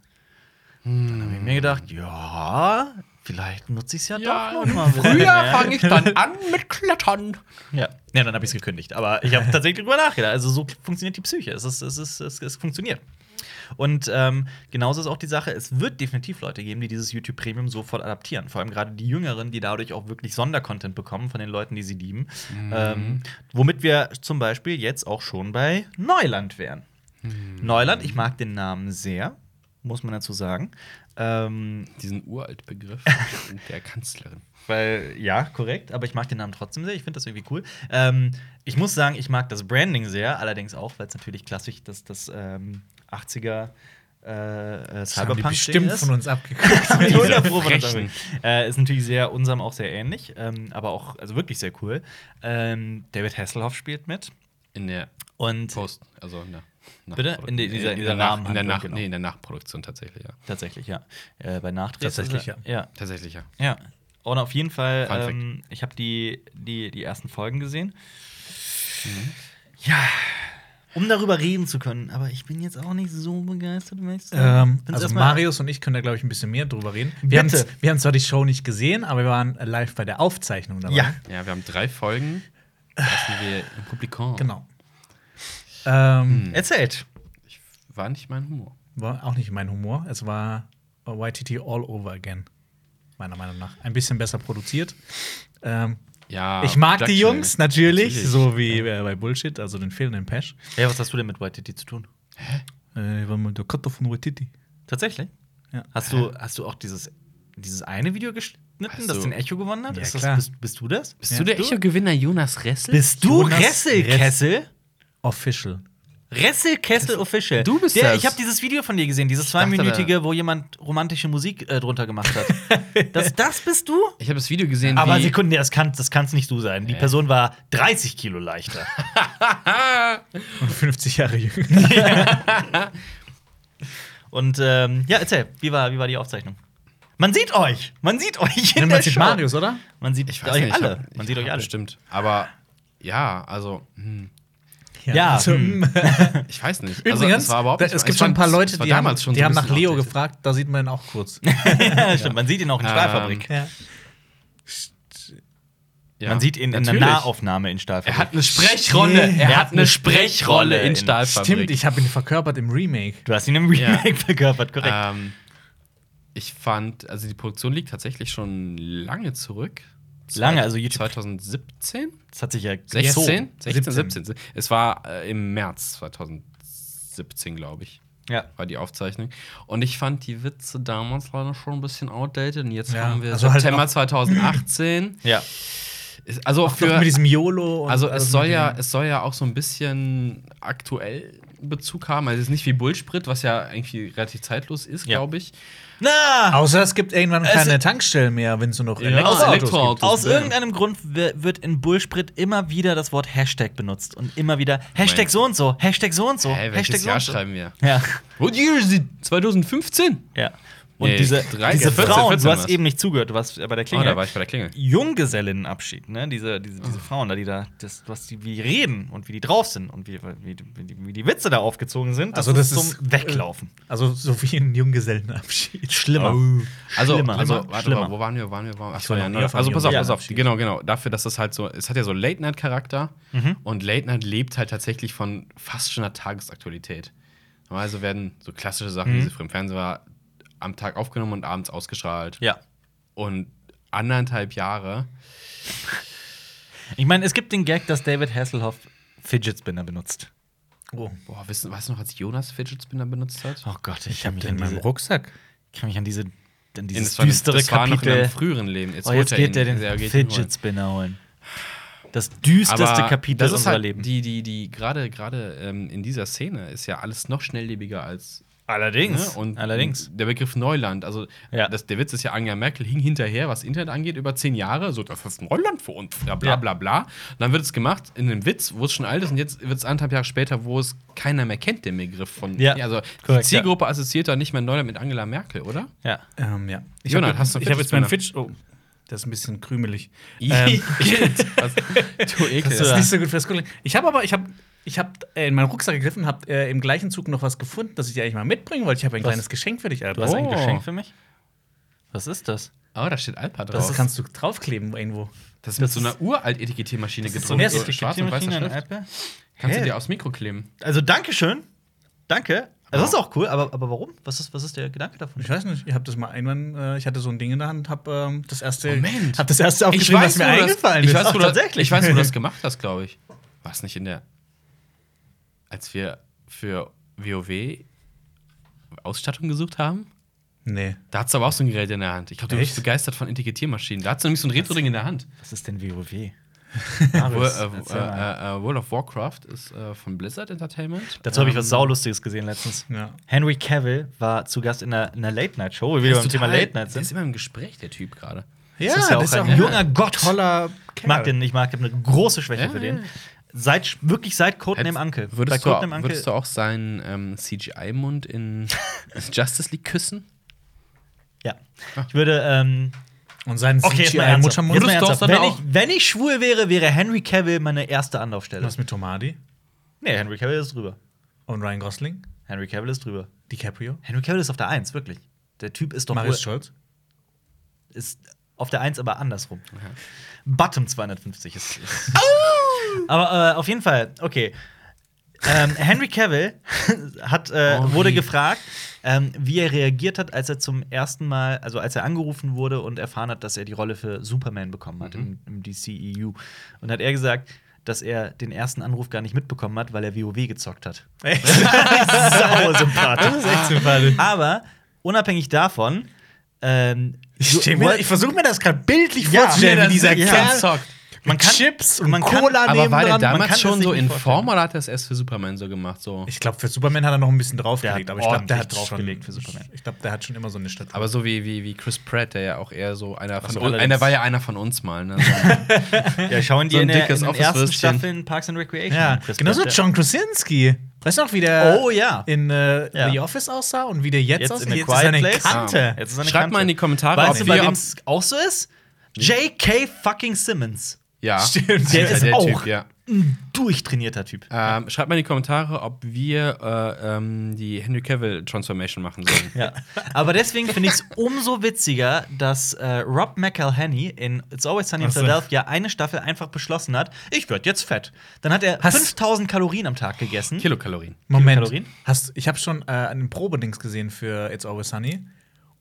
Dann habe ich mir gedacht, ja, vielleicht nutze ich es ja, Ja, doch noch mal Früher mehr. fange ich dann an mit Klettern. Ja, ja dann habe ich es gekündigt. Aber ich habe tatsächlich drüber nachgedacht. Also so funktioniert die Psyche. Es, ist, es, ist, es, es funktioniert. Und ähm, genauso ist auch die Sache, es wird definitiv Leute geben, die dieses YouTube Premium sofort adaptieren. Vor allem gerade die Jüngeren, die dadurch auch wirklich Sondercontent bekommen von den Leuten, die sie lieben. Ähm, womit wir zum Beispiel jetzt auch schon bei Neuland wären. Neuland, ich mag den Namen sehr, muss man dazu sagen. Ähm, Diesen Uraltbegriff der Kanzlerin. weil, ja, korrekt, aber ich mag den Namen trotzdem sehr. Ich finde das irgendwie cool. Ähm, ich muss sagen, ich mag das Branding sehr, allerdings auch, weil es natürlich klassisch das, das ähm, 80er äh, äh, Das haben Cyberpunk bestimmt ist. von uns abgeguckt. Mit 100 Pro von uns Frechen. abgeguckt. äh, ist natürlich sehr unserem auch sehr ähnlich, ähm, aber auch also wirklich sehr cool. Ähm, David Hasselhoff spielt mit In der und Post, also in der Bitte? In der- dieser- in dieser Nach, in der, Nach, genau. nee, in der Nachproduktion tatsächlich, ja. tatsächlich ja äh, bei Nachdrehs Tatsächlich, er- ja Tatsächlich, ja. Ja. Und auf jeden Fall, ähm, ich habe die, die, die ersten Folgen gesehen. Mhm. Ja, um darüber reden zu können, aber ich bin jetzt auch nicht so begeistert. Ähm, also Marius und ich können da, glaube ich, ein bisschen mehr drüber reden. Wir haben, wir haben zwar die Show nicht gesehen, aber wir waren live bei der Aufzeichnung dabei. Ja, Ja, wir haben drei Folgen. Lassen wir im Publikum. Genau. Ähm, Hm. erzählt. War nicht mein Humor. War auch nicht mein Humor. Es war YTT all over again. Meiner Meinung nach. Ein bisschen besser produziert. Ähm, Ja, ich mag die. Jungs natürlich, Natürlich. so wie äh, bei Bullshit, also den fehlenden Pesh. Ja, was hast du denn mit YTT zu tun? Äh, war mal der Cutter von YTT. Tatsächlich? Ja. Hast du, hast du auch dieses, dieses eine Video geschnitten, Hast das den Echo gewonnen hat? Ja, das, klar. bist, bist du das? Bist Ja. du der? Echo-Gewinner Jonas Ressel? Bist du Jonas Resselkessel? Official. Resselkessel Official. Du bist der, das. Ich habe dieses Video von dir gesehen, dieses zweiminütige, wo jemand romantische Musik äh, drunter gemacht hat. das, das bist du? Ich habe das Video gesehen, Aber Sekunden, das kann das kann's nicht du sein. Die Person war 30 Kilo leichter. Und 50 Jahre jünger. Und ähm, ja, erzähl, wie war, wie war die Aufzeichnung? Man sieht euch! Man sieht euch in Ja, man sieht Show. Marius, oder? Man sieht ich weiß euch nicht, alle. Hab, man sieht euch alle. Bestimmt. Aber ja, also hm, Ja, also, hm. ich weiß nicht. Also, Übrigens, es war überhaupt nicht- es gibt schon ein paar Leute, die haben, damals schon die so haben nach Leo outdated. gefragt, da sieht man ihn auch kurz. ja, stimmt. Man sieht ihn auch in Ähm, Stahlfabrik. ja. Ja, man sieht ihn in der natürlich. Nahaufnahme in Stahlfabrik. Er hat eine Sprechrolle. Stimmt. Er hat eine Sprechrolle in in- Stahlfabrik. Stimmt, ich habe ihn verkörpert im Remake. du hast ihn im Remake verkörpert, korrekt. Ähm, ich fand, also die Produktion liegt tatsächlich schon lange zurück. Lange, also YouTube- 2017? Das hat sich ja 16? gezogen. 16, 17. Es war äh, im März 2017, glaube ich, Ja. war die Aufzeichnung. Und ich fand die Witze damals leider schon ein bisschen outdated. Und jetzt Ja, haben wir also halt September auch- 2018. Ja. Also Auch für, mit diesem YOLO. Also es soll ja, es soll ja auch so ein bisschen aktuell Bezug haben. Also es ist nicht wie Bullsprit, was ja irgendwie relativ zeitlos ist, Ja. glaube ich. Na! Außer es gibt irgendwann Es- keine Tankstellen mehr, wenn es nur noch Ja, Elektroautos. Aus bam. irgendeinem Grund wi- wird in Bullsprit immer wieder das Wort Hashtag benutzt und immer wieder Hashtag Moment. so und so, Hashtag so und so, Hashtag welches so Jahr und so. schreiben wir? Ja, What year is it? 2015? ja. Und Nee, diese, 13, diese 14, Frauen, 14 du hast eben nicht zugehört, du warst bei der Oh, Klingel. da war ich bei der Klingel. Junggesellinnenabschied, ne? Diese, diese, Oh. diese Frauen da, die da, das, was die, wie die reden und wie die drauf sind und wie, wie, wie, die, wie die Witze da aufgezogen sind, Also das zum ist- Weglaufen. Also so wie ein Junggesellenabschied. Schlimmer. Also, Schlimmer. also Schlimmer. warte Schlimmer. mal, wo waren wir? Waren wir? Waren, ach Ich so, war ja, ne, also pass auf, pass auf. Genau, genau. Dafür, dass es halt so, es hat ja so Late-Night-Charakter Mhm. und Late-Night lebt halt tatsächlich von fast schon einer Tagesaktualität. Normalerweise werden so klassische Sachen, Mhm. wie sie früher im Fernsehen war, am Tag aufgenommen und abends ausgestrahlt. Ja. Und anderthalb Jahre. Ich meine, es gibt den Gag, dass David Hasselhoff Fidget Spinner benutzt. Oh. Boah, weißt, weißt du noch, als Jonas Fidget Spinner benutzt hat? Oh Gott, ich, Ich habe mich den in meinem Rucksack. kann mich an diese an dieses das war, düstere das war noch in Kapitel. einem früheren Leben. Jetzt, oh, jetzt holt er geht der den holen. Fidget Spinner holen. Das düsterste Kapitel das ist unserer halt Leben. Die, die, die, gerade, gerade ähm, in dieser Szene ist ja alles noch schnelllebiger als Allerdings. Ne? Und Allerdings. der Begriff Neuland, also Ja. das, der Witz ist ja, Angela Merkel hing hinterher, was Internet angeht, über zehn Jahre. So, das ist Neuland für uns. Ja, bla Ja. bla bla. Und dann wird es gemacht in einem Witz, wo es schon alt ist, und jetzt wird es anderthalb Jahre später, wo es keiner mehr kennt, den Begriff von. Ja. also Korrekt, die Zielgruppe assoziiert da nicht mehr Neuland mit Angela Merkel, oder? Ja. Ähm, ja. Ich Jonathan, habe hast du einen ich hab Fidget jetzt meinen? Fidget. Oh, das ist ein bisschen krümelig. Ähm, was, du Ekel. Das ist nicht so gut fürs Kugeln. Ich habe aber, ich habe ich habe äh, in meinen Rucksack gegriffen, habe äh, im gleichen Zug noch was gefunden, das ich dir eigentlich mal mitbringen wollte. Ich habe ein Was? kleines Geschenk für dich, Du hast ein Oh. Geschenk für mich? Was ist das? Oh, da steht Alpa drauf. Das kannst du draufkleben irgendwo. Das ist mit so einer uralt Etikettiermaschine Das ist gedruckt. so eine so schwarz und weißer Etikettiermaschine, Schrift. Kannst du Hä? dir aufs Mikro kleben. Also, danke schön. Danke. Also, das ist auch cool, aber, aber warum? Was ist, was ist der Gedanke davon? Ich weiß nicht, ich habe das mal irgendwann, äh, ich hatte so ein Ding in der Hand, habe ähm, das erste, Moment. hab das erste aufgeschrieben, was mir wo eingefallen ist. ich weiß, wo Ach, du, tatsächlich. Ich weiß, wo du das gemacht hast, glaube ich. War es nicht in der. Als wir für WoW Ausstattung gesucht haben? nee. Da hast du aber auch so ein Gerät in der Hand. Ich glaube, du bist Echt? begeistert von Etikettiermaschinen. Da hast du nämlich so ein Retro-Ding in der Hand. Was ist denn WoW? Äh, äh, äh, World of Warcraft ist äh, von Blizzard Entertainment. Dazu habe ich was Ähm, Saulustiges gesehen letztens. Ja. Henry Cavill war zu Gast in einer, in einer Late-Night-Show, wo wir beim ist Thema Late-Night Der ist sind. immer im Gespräch, der Typ gerade. Ja, Das ist ja auch ein junger Gott. toller Ich mag den, ich mag, ich habe eine große Schwäche Ja, für den. Seit, wirklich seit Codename. Bei Würdest du, würdest du auch seinen ähm, CGI-Mund in Justice League küssen? Ja. Ich würde, ähm, Und seinen okay, CGI-Muttermund. Wenn ich, wenn ich schwul wäre, wäre Henry Cavill meine erste Anlaufstelle. Was mit Tomadi Nee, Henry Cavill ist drüber. und Ryan Gosling? Henry Cavill ist drüber. DiCaprio? Henry Cavill ist auf der Eins, wirklich. Der Typ ist doch Marius Scholz? ist auf der 1 aber andersrum. Bottom 250 ist. ist aber äh, auf jeden Fall, okay. Ähm, Henry Cavill hat, äh, Oh, wurde gefragt, ähm, wie er reagiert hat, als er zum ersten Mal, also als er angerufen wurde und erfahren hat, dass er die Rolle für Superman bekommen hat im, im DCEU. Und hat er gesagt, dass er den ersten Anruf gar nicht mitbekommen hat, weil er WoW gezockt hat. Sau sympathisch. Das ist echt sympathisch. Aber unabhängig davon, ähm, Ich, ich versuche mir das gerade bildlich Ja, vorzustellen, wie dieser ja. Kerl zockt. Man kann- Chips und man kann- Cola Aber war der kann damals es schon so in vorstellen. Form oder hat er es erst für Superman so gemacht? So? Ich glaube, für Superman hat er noch ein bisschen draufgelegt, Der aber ich glaube, der hat draufgelegt schon, für Superman. Ich glaube, der hat schon immer so eine Statur. Aber so wie, wie, wie Chris Pratt, der ja auch eher so einer von so, uns, einer war ja einer von uns mal. Ne? So, Ja, schauen die So in, der, in den ersten. Staffeln Parks and Recreation. ja, genauso John Krasinski. Weißt du noch, wie der Oh, ja. in äh, Ja. The Office aussah und wie der jetzt, Jetzt aussieht? Jetzt Quiet ist eine Place? Kante. Ah, jetzt ist eine Schreibt Kante. mal in die Kommentare, Weißt ob du, bei wir- wem es auch so ist? J.K. fucking Simmons. Ja, Stimmt. Der ist der auch Typ, ja. ein durchtrainierter Typ. Ähm, schreibt mal in die Kommentare, ob wir äh, ähm, die Henry Cavill Transformation machen sollen. Ja. Aber deswegen finde ich es umso witziger, dass äh, Rob McElhenney in It's Always Sunny in. Philadelphia eine Staffel einfach beschlossen hat, ich werde jetzt fett. Dann hat er Hast- 5000 Kalorien am Tag gegessen. Kilokalorien. Moment. Kilokalorien? Hast, ich habe schon äh, einen Probedings gesehen für It's Always Sunny.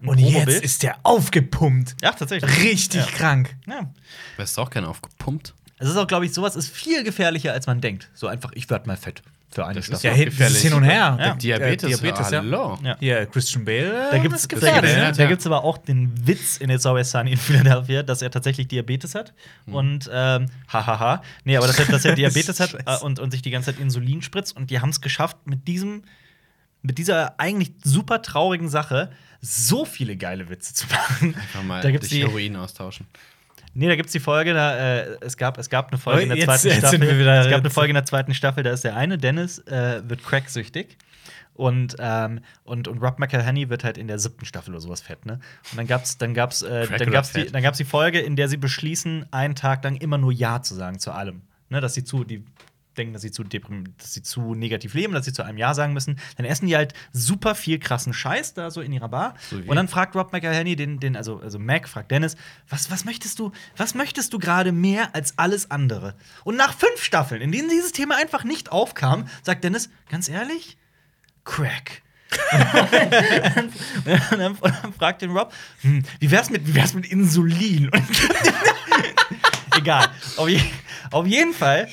Und jetzt ist der aufgepumpt. Ja, tatsächlich. Richtig Ja. krank. Ja. Wärst du auch gerne aufgepumpt? Es ist auch, glaube ich, sowas ist viel gefährlicher, als man denkt. So einfach, ich werde mal fett für eine Das Staffel. ist Ja, gefährlich. ist hin und her. Ja. Diabetes, äh, Diabetes ja. hallo. Ja. Ja, Christian Bale. Da gibt es ist gefährlich. Ja, da ja. gibt's aber auch den Witz in It's Always Sunny in Philadelphia, dass er tatsächlich Diabetes hat. Und, ähm, hahaha. Nee, aber dass er, dass er Diabetes hat äh, und, und sich die ganze Zeit Insulin spritzt. Und die haben es geschafft, mit diesem, mit dieser eigentlich super traurigen Sache so viele geile Witze zu machen. Einfach mal Da gibt's die- Heroin austauschen. Nee, da gibt's die Folge, da, äh, es, gab, es gab eine Folge in der Jetzt- zweiten jetzt Staffel. sind wir wieder- es gab eine Folge in der zweiten Staffel, da ist der eine, Dennis, äh, wird cracksüchtig. Und, ähm, und, und Rob McElhenney wird halt in der siebten Staffel oder sowas fett, ne? Und dann gab's, dann gab's, äh, dann gab's, die, dann gab's die Folge, in der sie beschließen, einen Tag lang immer nur Ja zu sagen zu allem. Ne? Dass sie zu, die denken, dass sie zu dass sie zu negativ leben, dass sie zu einem Ja sagen müssen. Dann essen die halt super viel krassen Scheiß da so in ihrer Bar. So und dann fragt Rob McElhenney den, den also, also Mac fragt Dennis, was, was möchtest du, was möchtest du gerade mehr als alles andere? Und nach fünf Staffeln, in denen dieses Thema einfach nicht aufkam, sagt Dennis, ganz ehrlich, Crack. und, dann, und dann fragt den Rob, hm, wie wär's mit, wie wär's mit Insulin? Egal. Auf, je, auf jeden Fall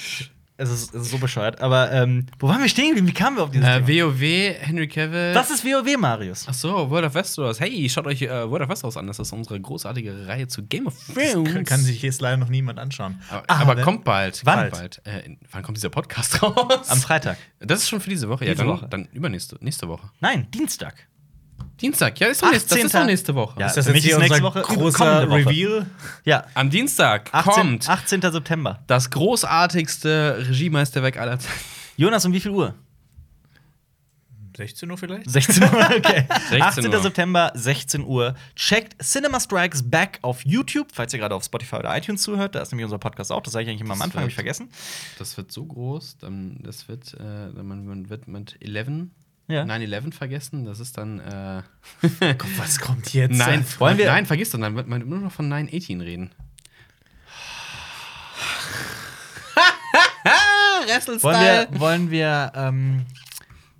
Es ist, es ist so bescheuert. Aber ähm, wo waren wir stehen geblieben? Wie kamen wir auf dieses Äh, Thema? WoW, Henry Cavill. Das ist WoW, Marius. Ach so, World of Westeros. Hey, schaut euch äh, World of Westeros an. Das ist unsere großartige Reihe zu Game of Thrones. Kann, kann sich jetzt leider noch niemand anschauen. aber, Ah, aber kommt bald. Wann? Kommt bald. Äh, wann kommt dieser Podcast raus? Am Freitag. Das ist schon für diese Woche. Diese ja, dann, Woche. dann übernächste nächste Woche. Nein, Dienstag. Dienstag. Ja, ist doch nächste, das ist 18.. doch nächste Woche. Ja. Ist das für jetzt mich ist nächste Woche großer Woche. Reveal? Ja. Am Dienstag 18, kommt 18. September. das großartigste Regiemeisterwerk aller Zeiten. Jonas, um wie viel Uhr? 16 Uhr vielleicht? 16 Uhr, okay. 16 18. Uhr. September, 16 Uhr. Checkt Cinema Strikes Back auf YouTube, falls ihr gerade auf Spotify oder iTunes zuhört. Da ist nämlich unser Podcast auch. Das sage ich eigentlich immer am Anfang, habe ich vergessen. Das wird so groß, dann das wird, äh, man, man wird mit 11, Ja. 9-11 vergessen. Das ist dann. Äh, Was kommt jetzt? nein, wollen wir- nein, vergiss dann, dann wird man nur noch von 9-18 reden. Wollen wir, wollen wir, ähm,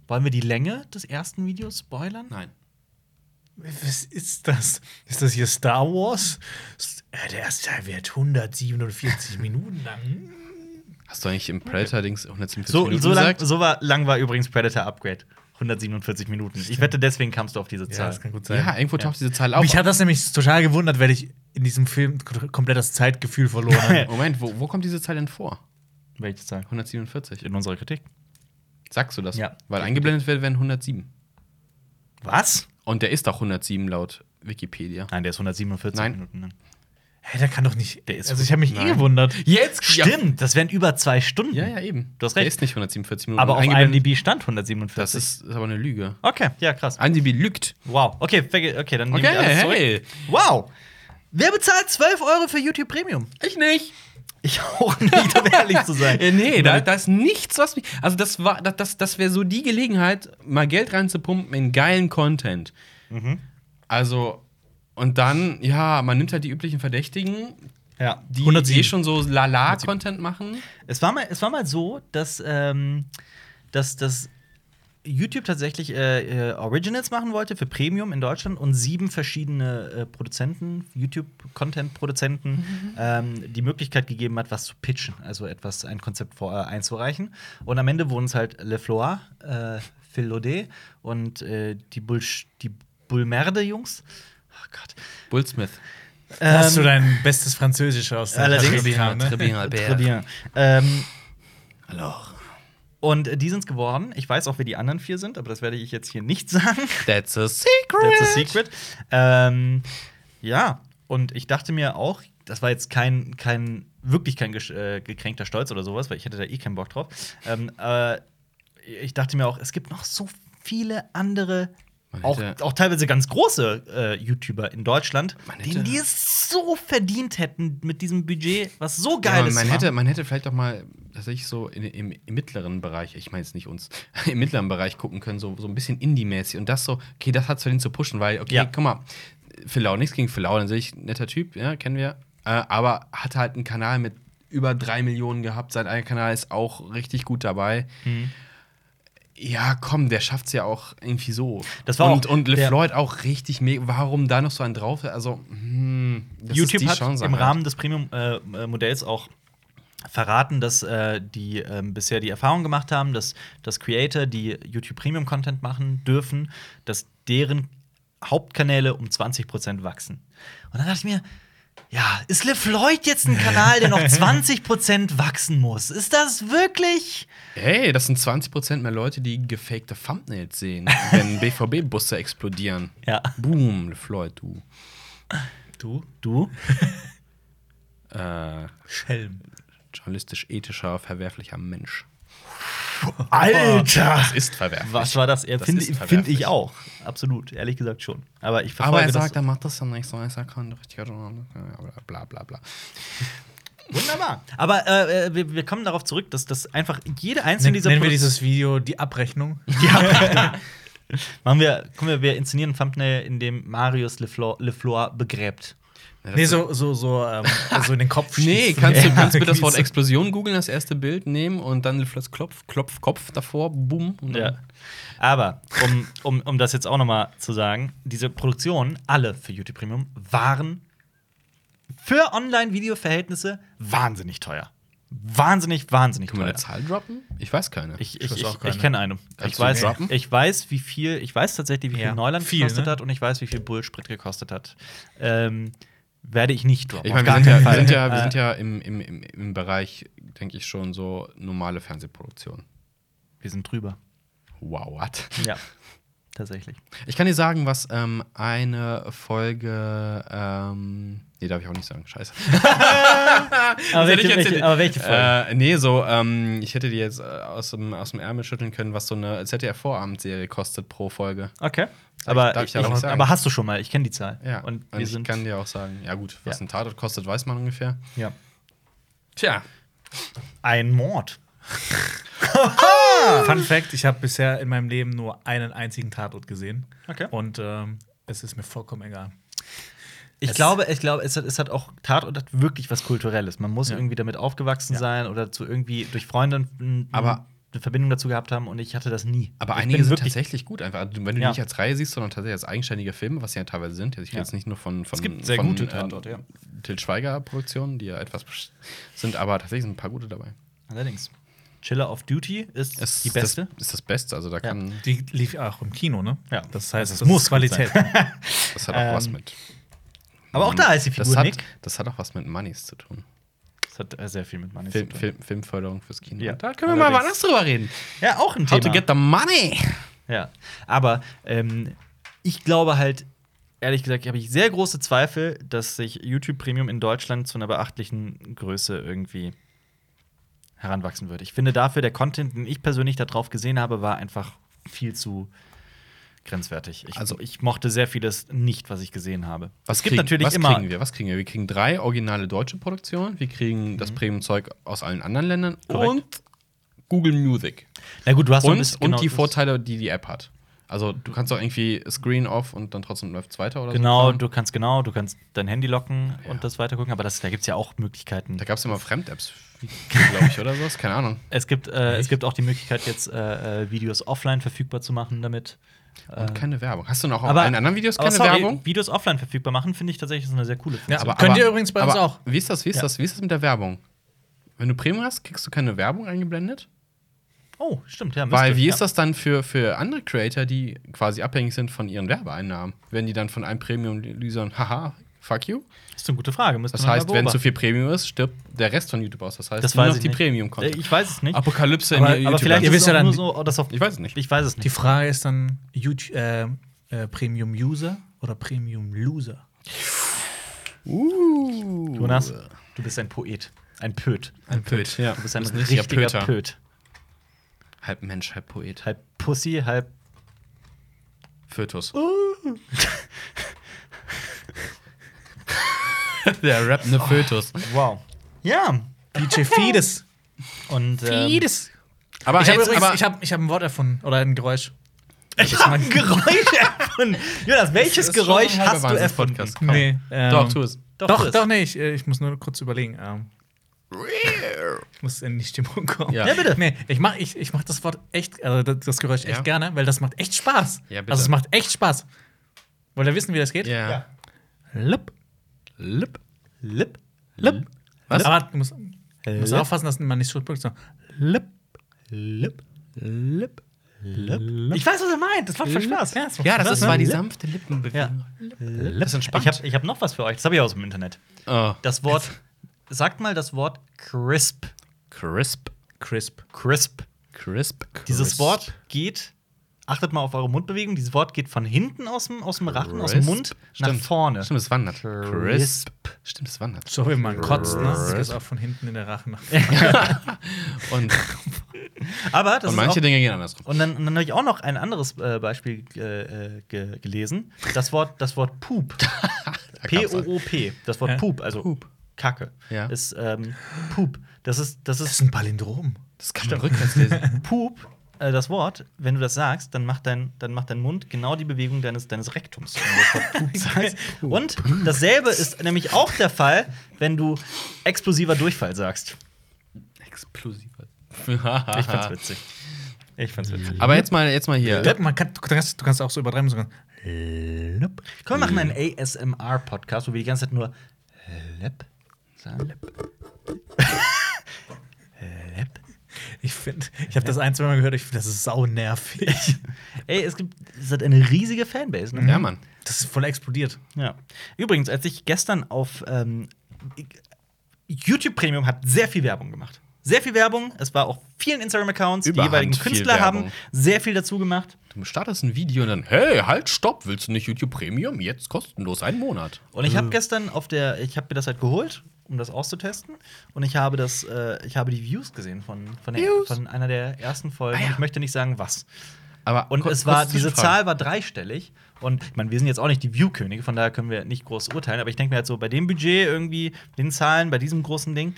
wollen wir die Länge des ersten Videos spoilern? Nein. Was ist das? Ist das hier Star Wars? Äh, Der erste Teil wird 147 Minuten lang. Hast du eigentlich im Predator-Dings 147 So, Minuten so, lang, so war, lang war übrigens Predator Upgrade. 147 Minuten. Ich wette, deswegen kamst du auf diese Ja, Zahl. das kann gut sein. Ja, irgendwo taucht diese Zahl auf. Mich hat das nämlich total gewundert, weil ich in diesem Film komplett das Zeitgefühl verloren habe. Moment, wo, wo kommt diese Zahl denn vor? Welche Zahl? 147. In unserer Kritik. Sagst du das? Ja. Weil eingeblendet wird, werden 107. Was? Und der ist auch 107 laut Wikipedia. Nein, der ist 147 Nein. Minuten. Hä, der kann doch nicht. Der ist- also ich habe mich eh Nein. gewundert. Jetzt Stimmt, das wären über zwei Stunden. Ja, ja, eben. Du hast Der recht. ist nicht 147 Minuten. Aber auf IMDb stand 147. Das ist, ist aber eine Lüge. Okay, ja, krass. IMDb lügt. Wow. Okay, okay dann Okay, wir alles zurück. hey. Wow. Wer bezahlt 12 Euro für YouTube Premium? Ich nicht. Ich auch nicht, um ehrlich zu sein. Äh, nee, da, da ist nichts, was mich. Also, das war, das, das, das wäre so die Gelegenheit, mal Geld reinzupumpen in geilen Content. Mhm. Also, und dann, ja, man nimmt halt die üblichen Verdächtigen, Ja. die 107. eh schon so Lala-Content machen. Es war mal, es war mal so, dass, ähm, dass, dass YouTube tatsächlich äh, äh, Originals machen wollte für Premium in Deutschland und sieben verschiedene äh, Produzenten, YouTube-Content-Produzenten, ähm, die Möglichkeit gegeben hat, was zu pitchen, also etwas, ein Konzept vor, äh, einzureichen. Und am Ende wurden es halt Le Floir, äh, Phil Laudet und die, die Bulmerde-Jungs. Oh Gott. Will Smith. Hast du Ähm, dein bestes Französisch aus der Allerdings. Haben, ne? Très bien, Albert. Très bien. Ähm, Alors, Und die sind's geworden. Ich weiß auch, wer die anderen vier sind, aber das werde ich jetzt hier nicht sagen. that's a secret. That's a secret. Ähm, ja, und ich dachte mir auch, das war jetzt kein, kein wirklich kein äh, gekränkter Stolz oder sowas, weil ich hätte da eh keinen Bock drauf. Ähm, äh, ich dachte mir auch, es gibt noch so viele andere, auch, auch teilweise ganz große äh, YouTuber in Deutschland, denen die es so verdient hätten mit diesem Budget, was so Ja, geil ist. man, hätte, man hätte vielleicht auch mal tatsächlich so in, im, im mittleren Bereich, ich meine jetzt nicht uns, im mittleren Bereich gucken können, so, so ein bisschen Indie-mäßig. Und das so, okay, das hat es verdient zu pushen, weil, okay, Ja. guck mal, Phil Lau, nichts gegen Phil Lau, dann sehe ich, netter Typ, ja, kennen wir. Äh, aber hat halt einen Kanal mit über drei Millionen gehabt. Sein eigener Kanal ist auch richtig gut dabei. Mhm. Ja, komm, der schafft's ja auch irgendwie so. Das war und, auch und LeFloid auch richtig mega. Warum da noch so einen drauf? Also, hm, das YouTube hat Chance im halt. Rahmen des Premium-Modells auch verraten, dass äh, die ähm, bisher die Erfahrung gemacht haben, dass, dass Creator, die YouTube Premium Content machen dürfen, dass deren Hauptkanäle um 20% wachsen. Und dann dachte ich mir, ja, ist LeFloid jetzt ein Kanal, der noch 20% wachsen muss? Ist das wirklich? Hey, das sind 20% mehr Leute, die gefakte Thumbnails sehen, wenn BVB-Busse explodieren. Ja. Boom, LeFloid, du. Du? Du? Äh, Schelm. journalistisch-ethischer, verwerflicher Mensch. Alter! Das ist verwerflich. Was war das? Er Das Finde find ich auch. Absolut, ehrlich gesagt schon. Aber ich Aber er das. sagt, er macht das ja nicht so, er ist ja kein richtiger Journalist. Ja, Bla bla bla. Wunderbar. Aber äh, wir, wir kommen darauf zurück, dass das einfach jede einzelne Nen, dieser nennen wir Produ- dieses Video die Abrechnung? Machen wir, kommen wir, wir inszenieren ein Thumbnail, in dem Marius LeFleur, LeFleur begräbt. Ja, das Nee, so, so, so, ähm, so in den Kopf Nee, schießen. kannst du, kannst du das Wort. Explosion googeln, das erste Bild nehmen und dann LeFloids Klopf, Klopf, Kopf davor, boom. Dann Ja. Aber um, um, um das jetzt auch noch mal zu sagen, diese Produktionen, alle für YouTube Premium, waren für Online-Video-Verhältnisse wahnsinnig teuer. wahnsinnig, wahnsinnig Können wir teuer. eine Zahl droppen? Ich weiß keine. Ich, Ich ich, ich, ich kenne eine. Kannst Ich weiß, droppen? ich weiß, wie viel, ich weiß tatsächlich, wie viel Ja, Neuland viel, gekostet ne? hat und ich weiß, wie viel Bullsprit gekostet hat. Ähm, werde ich nicht droppen. Ich meine, wir, ja, wir, sind ja, wir sind ja im, im, im, im Bereich, denke ich schon, so normale Fernsehproduktion. wir sind drüber. Wow, what? Ja, tatsächlich. Ich kann dir sagen, was ähm, eine Folge. Ähm, nee, darf ich auch nicht sagen. Scheiße. Aber ich welche, welche, aber welche Folge? Äh, nee, so, ähm, ich hätte dir jetzt äh, aus, dem, aus dem Ärmel schütteln können, was so eine ZDF-Vorabendserie kostet pro Folge. okay. ich- Aber, darf ich ich, aber ich, nicht sagen. aber hast du schon mal? Ich kenne die Zahl. Ja, Und und ich sind. kann dir auch sagen, ja gut, was Ja. ein Tatort kostet, weiß man ungefähr. ja. Tja, Ein Mord. Fun Fact: Ich habe bisher in meinem Leben nur einen einzigen Tatort gesehen. Okay. Und ähm, es ist mir vollkommen egal. Ich Es- glaube, ich glaube, es hat, es hat auch Tatort hat wirklich was Kulturelles. Man muss Ja. irgendwie damit aufgewachsen Ja. sein oder zu irgendwie durch Freunde Aber- eine Verbindung dazu gehabt haben und ich hatte das nie. aber ich einige sind tatsächlich gut einfach. Also, wenn du die Ja. nicht als Reihe siehst, sondern tatsächlich als eigenständige Filme, was sie ja teilweise sind. Also ich rede Ja. jetzt nicht nur von, von, Es gibt sehr von gute äh, Tatorte, ja. Til Schweiger-Produktionen, die ja etwas sind, aber tatsächlich sind ein paar gute dabei. allerdings. Chiller of Duty ist Es die beste. Das, ist das Beste. Also da kann. Die lief auch im Kino, ne? Ja. Das heißt, Das das muss Qualität. Das hat auch was Ähm, mit. Aber auch da ist die das Figur hat, Nick. das hat auch was mit Moneys zu tun. Das hat äh, sehr viel mit Money Film, zu tun. Film, Filmförderung fürs Kino. Ja, da können wir mal allerdings. woanders drüber reden. Ja, auch ein How to Thema. get the money. Ja, aber ähm, ich glaube halt, ehrlich gesagt, habe ich sehr große Zweifel, dass sich YouTube Premium in Deutschland zu einer beachtlichen Größe irgendwie heranwachsen wird. Ich finde dafür, der Content, den ich persönlich darauf gesehen habe, war einfach viel zu grenzwertig. Ich, Also- ich mochte sehr vieles nicht, was ich gesehen habe. Was es gibt kriegen, natürlich was immer. kriegen wir? Was kriegen wir? Wir kriegen drei originale deutsche Produktionen. Wir kriegen das Premium-Zeug aus allen anderen Ländern Mhm. Korrekt. und Google Music. Na gut, du hast Und, bisschen- und genau, die das- Vorteile, die die App hat. Also du kannst auch irgendwie Screen off und dann trotzdem läuft es weiter oder Genau, so. du kannst genau, du kannst dein Handy locken Ja. und das weitergucken, aber das, da gibt es ja auch Möglichkeiten. Da gab es immer Fremd-Apps, glaube ich, oder sowas. Keine Ahnung. Es gibt, äh, es gibt auch die Möglichkeit, jetzt äh, äh, Videos offline verfügbar zu machen damit. Und keine Werbung. Hast du noch auf aber- allen anderen Videos keine sorry, Werbung? Videos offline verfügbar machen, finde ich tatsächlich eine sehr coole Funktion. Ja, aber- Könnt ihr übrigens bei uns auch. Wie ist das, wie ist Ja. das, wie ist das mit der Werbung? Wenn du Premium hast, kriegst du keine Werbung eingeblendet? oh, stimmt, ja. Weil wie ja. ist das dann für, für andere Creator, die quasi abhängig sind von ihren Werbeeinnahmen? Werden die dann von einem Premium-Usern, haha, fuck you? Das ist eine gute Frage. müsste Das man heißt, wenn zu viel Premium ist, stirbt der Rest von YouTube aus. Das heißt, das nur weiß noch die nicht. Premium-Content. Äh, Ich weiß es nicht. Apokalypse Aber- in die aber vielleicht Ihr ist wisst es ja dann- nur so, oh, das auf, Ich weiß es nicht. Ich weiß es nicht. Die Frage ist dann YouTube, äh, äh, Premium User oder Premium Loser? Uh. Jonas, du bist ein Poet. Ein Pöt. Ein Pöt, ja. Du bist ein richtiger Pöter. Pöt. Halb Mensch, halb Poet. Halb Pussy, halb. Fötus. Uh. der rappende Fötus. Wow. Ja. DJ Fides. Und. Ähm, Aber Ich habe übrigens ich hab, ich hab ein Wort erfunden oder ein Geräusch. ich habe ein Geräusch erfunden. Jonas, welches Geräusch hast du erfunden? Komm. Nee, ähm, Doch, tu es. Doch, Doch, doch, nee, ich, äh, ich muss nur kurz überlegen. Ähm, ich muss in die Stimmung kommen. Ja. Ja, bitte. Nee, ich mach, ich, ich mach das Wort echt, also das, das Geräusch echt Ja. gerne, weil das macht echt Spaß. Ja, bitte. also es macht echt Spaß. Wollt ihr wissen, wie das geht? Ja. Ja. Lip. Lip. Lip. Lip. Was? Aber du musst, du musst Lip. aufpassen, dass man nicht so spricht. So. Lip. Lip. Lip. Lip. Ich weiß, was er meint. Das macht voll Spaß. Ja, das Ja, das ne? war die Lip. sanfte Lippenbewegung. Das ist entspannt. Ich habe hab noch was für euch. Das habe ich aus dem Internet. Oh. Das Wort. Sagt mal das Wort crisp. Crisp. Crisp. Crisp. Crisp. Dieses. Wort geht. Achtet mal auf eure Mundbewegung. Dieses Wort geht von hinten aus dem, aus dem Rachen, aus dem Crisp. Mund nach Stimmt. vorne. Stimmt, es wandert. Crisp. Crisp. Stimmt, es wandert. So wie man kotzt, ne? Das Crisp. geht auch von hinten in der Rachen nach Und, Aber das und ist manche auch, Dinge gehen andersrum. Und dann, und dann habe ich auch noch ein anderes äh, Beispiel äh, ge gelesen. Das Wort, das Wort Poop. P-O-O-P. Das Wort Ja. Poop, also Poop. Kacke. Ja. Ist ähm, Poop. Das ist, das Das ist ist ein Palindrom. Das kann man rückwärts lesen. Poop. Äh, das Wort, wenn du das sagst, dann macht dein, dann macht dein Mund genau die Bewegung deines, deines Rektums. Und dasselbe ist nämlich auch der Fall, wenn du explosiver Durchfall sagst. Explosiv. Ich fand's witzig. Ich fand's witzig. Aber jetzt mal, jetzt mal hier. Man kann, du, kannst, du kannst auch so übertreiben. So Lip. Komm, wir machen einen ASMR-Podcast, wo wir die ganze Zeit nur Lip sagen. Ich finde, ich habe das ein, zwei Mal gehört, ich finde, das ist sau nervig. Ey, es gibt es hat eine riesige Fanbase. Ne? Ja, Mann. Das ist voll explodiert. Ja. Übrigens, als ich gestern auf ähm, YouTube Premium hat sehr viel Werbung gemacht. Sehr viel Werbung. Es war auch vielen Instagram-Accounts. Die jeweiligen Künstler haben sehr viel dazu gemacht. Du startest ein Video und dann, hey, halt, stopp, willst du nicht YouTube Premium? Jetzt kostenlos einen Monat. Und ich habe gestern auf der, ich habe mir das halt geholt, um das auszutesten. Und ich habe das, äh, ich habe die Views gesehen von, von, der, Views? von einer der ersten Folgen. Ah, ja. Ich möchte nicht sagen, was. Aber Und es war, diese. Zahl war dreistellig. Und ich meine, wir sind jetzt auch nicht die View-Könige, von daher können wir nicht groß urteilen. Aber ich denke mir halt so, bei dem Budget irgendwie, den Zahlen, bei diesem großen Ding.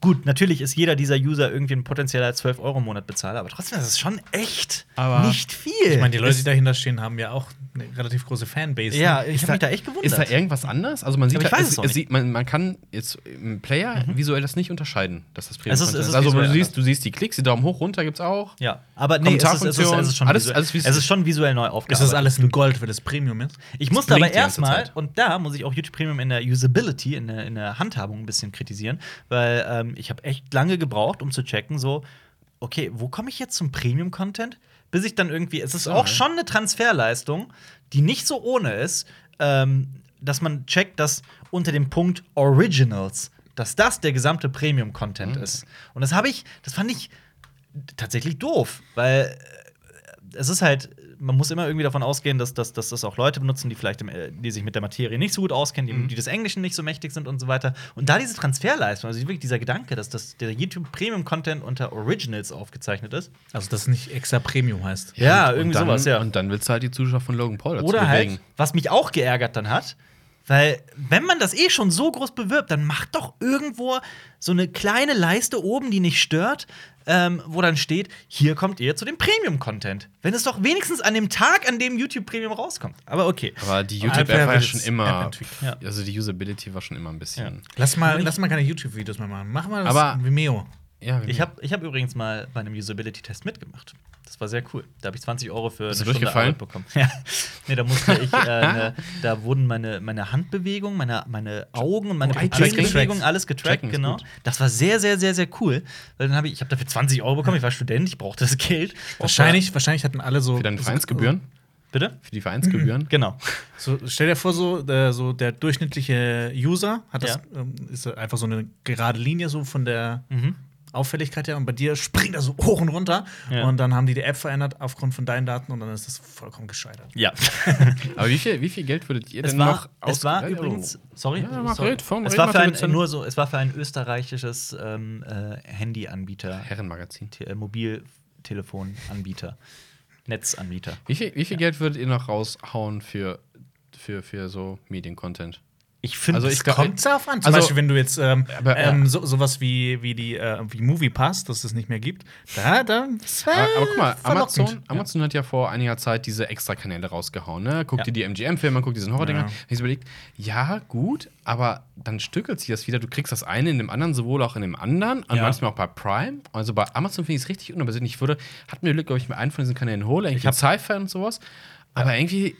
Gut, natürlich ist jeder dieser User irgendwie ein potenzieller 12 Euro im Monat Bezahler, aber trotzdem ist es schon echt Aber nicht viel. Ich meine, die Leute, die dahinter stehen, haben ja auch eine relativ große Fanbase. Ja, ne? ich habe mich da echt gewundert. Ist da irgendwas anders? Also man sieht, Aber ich da- weiß es, es sieht, man, man kann jetzt im Player visuell das nicht unterscheiden, dass das Premium Es ist- es ist Also du siehst, du siehst die Klicks, die Daumen hoch, runter gibt's auch. ja, aber nee, es ist, es, ist, es, ist, es, ist schon Alles- visuell, alles es ist schon visuell neu ist aufgearbeitet. das alles in Gold, weil das Premium ist? Ich musste aber erstmal, und da muss ich auch YouTube Premium in der Usability, in der, in der Handhabung ein bisschen kritisieren, weil ähm, ich habe echt lange gebraucht, um zu checken, so, okay, wo komme ich jetzt zum Premium-Content? Bis ich dann irgendwie, es ist auch schon eine Transferleistung, die nicht so ohne ist, ähm, dass man checkt, dass unter dem Punkt Originals, dass das der gesamte Premium-Content Mhm. ist. Und das habe ich, das fand ich tatsächlich doof, weil äh, es ist halt, man muss immer irgendwie davon ausgehen, dass, dass, dass das auch Leute benutzen, die vielleicht, im, äh, die sich mit der Materie nicht so gut auskennen, die, die des Englischen nicht so mächtig sind und so weiter. Und da diese Transferleistung, also wirklich dieser Gedanke, dass das, der YouTube Premium Content unter Originals aufgezeichnet ist. Also, das nicht extra Premium heißt. Ja, Und irgendwie dann, sowas, ja. Und dann willst du halt die Zuschauer von Logan Paul dazu Oder bewegen. halt, was mich auch geärgert dann hat, weil, wenn man das eh schon so groß bewirbt, dann macht doch irgendwo so eine kleine Leiste oben, die nicht stört, ähm, wo dann steht, hier kommt ihr zu dem Premium-Content. Wenn es doch wenigstens an dem Tag, an dem YouTube Premium rauskommt. Aber okay. Aber die YouTube-App war ja schon immer. Ja. Also die Usability war schon immer ein bisschen. Lass mal, lass mal keine YouTube-Videos mehr machen. Mach mal das Aber- Vimeo. Ja, Ich habe ich hab übrigens mal bei einem Usability-Test mitgemacht. Das war sehr cool. Da habe ich 20 Euro für Bist eine Stunde? Arbeit bekommen. Ja. Nee, da musste ich, äh, ne, da wurden meine, meine Handbewegungen, meine, meine Augen und meine Oh, getrackt. alles getrackt, genau. Das war sehr, sehr, sehr, sehr cool. Weil dann habe ich, ich habe dafür 20 Euro bekommen. Ich war Student, ich brauchte das Geld. Wahrscheinlich, wahrscheinlich hatten alle so. für deine Vereinsgebühren? Bitte? Für die Vereinsgebühren? Genau. So, stell dir vor, so der, so der durchschnittliche User hat das Ja. ähm, ist einfach so eine gerade Linie so von der Mhm. Auffälligkeit her und bei dir springt er so hoch und runter Ja. und dann haben die die App verändert aufgrund von deinen Daten und dann ist das vollkommen gescheitert. Ja. Aber wie viel, wie viel Geld würdet ihr Es denn war, noch es war übrigens, sorry, Ja, sorry. red, vom- es war für ein, nur so, es war für ein österreichisches ähm, äh, Handyanbieter, Herrenmagazin. Te- äh, Mobiltelefonanbieter, Netzanbieter. Wie viel, wie viel Geld würdet ihr noch raushauen für, für, für so Mediencontent? Ich finde, Also es Kommt darauf an. Zum Also- Beispiel, wenn du jetzt ähm, Aber, ja. ähm, so, sowas wie, wie die äh, wie Movie Pass, das es nicht mehr gibt, da, da das Aber, aber guck mal. Amazon, Amazon hat ja vor einiger Zeit diese Extra-Kanäle rausgehauen. Ne? Guck Ja. dir die MGM-Filme, guck diesen Horror-Dinger. Ja. Ich überlegt, ja, gut, aber dann stückelt sich das wieder. Du kriegst das eine in dem anderen, sowohl auch in dem anderen. Und manchmal auch bei Prime. Also bei Amazon finde ich es richtig unübersichtlich. Ich würde, hat mir Glück, ob ich mir einen von diesen Kanälen hole, irgendwie Sci-Fi und sowas. Aber irgendwie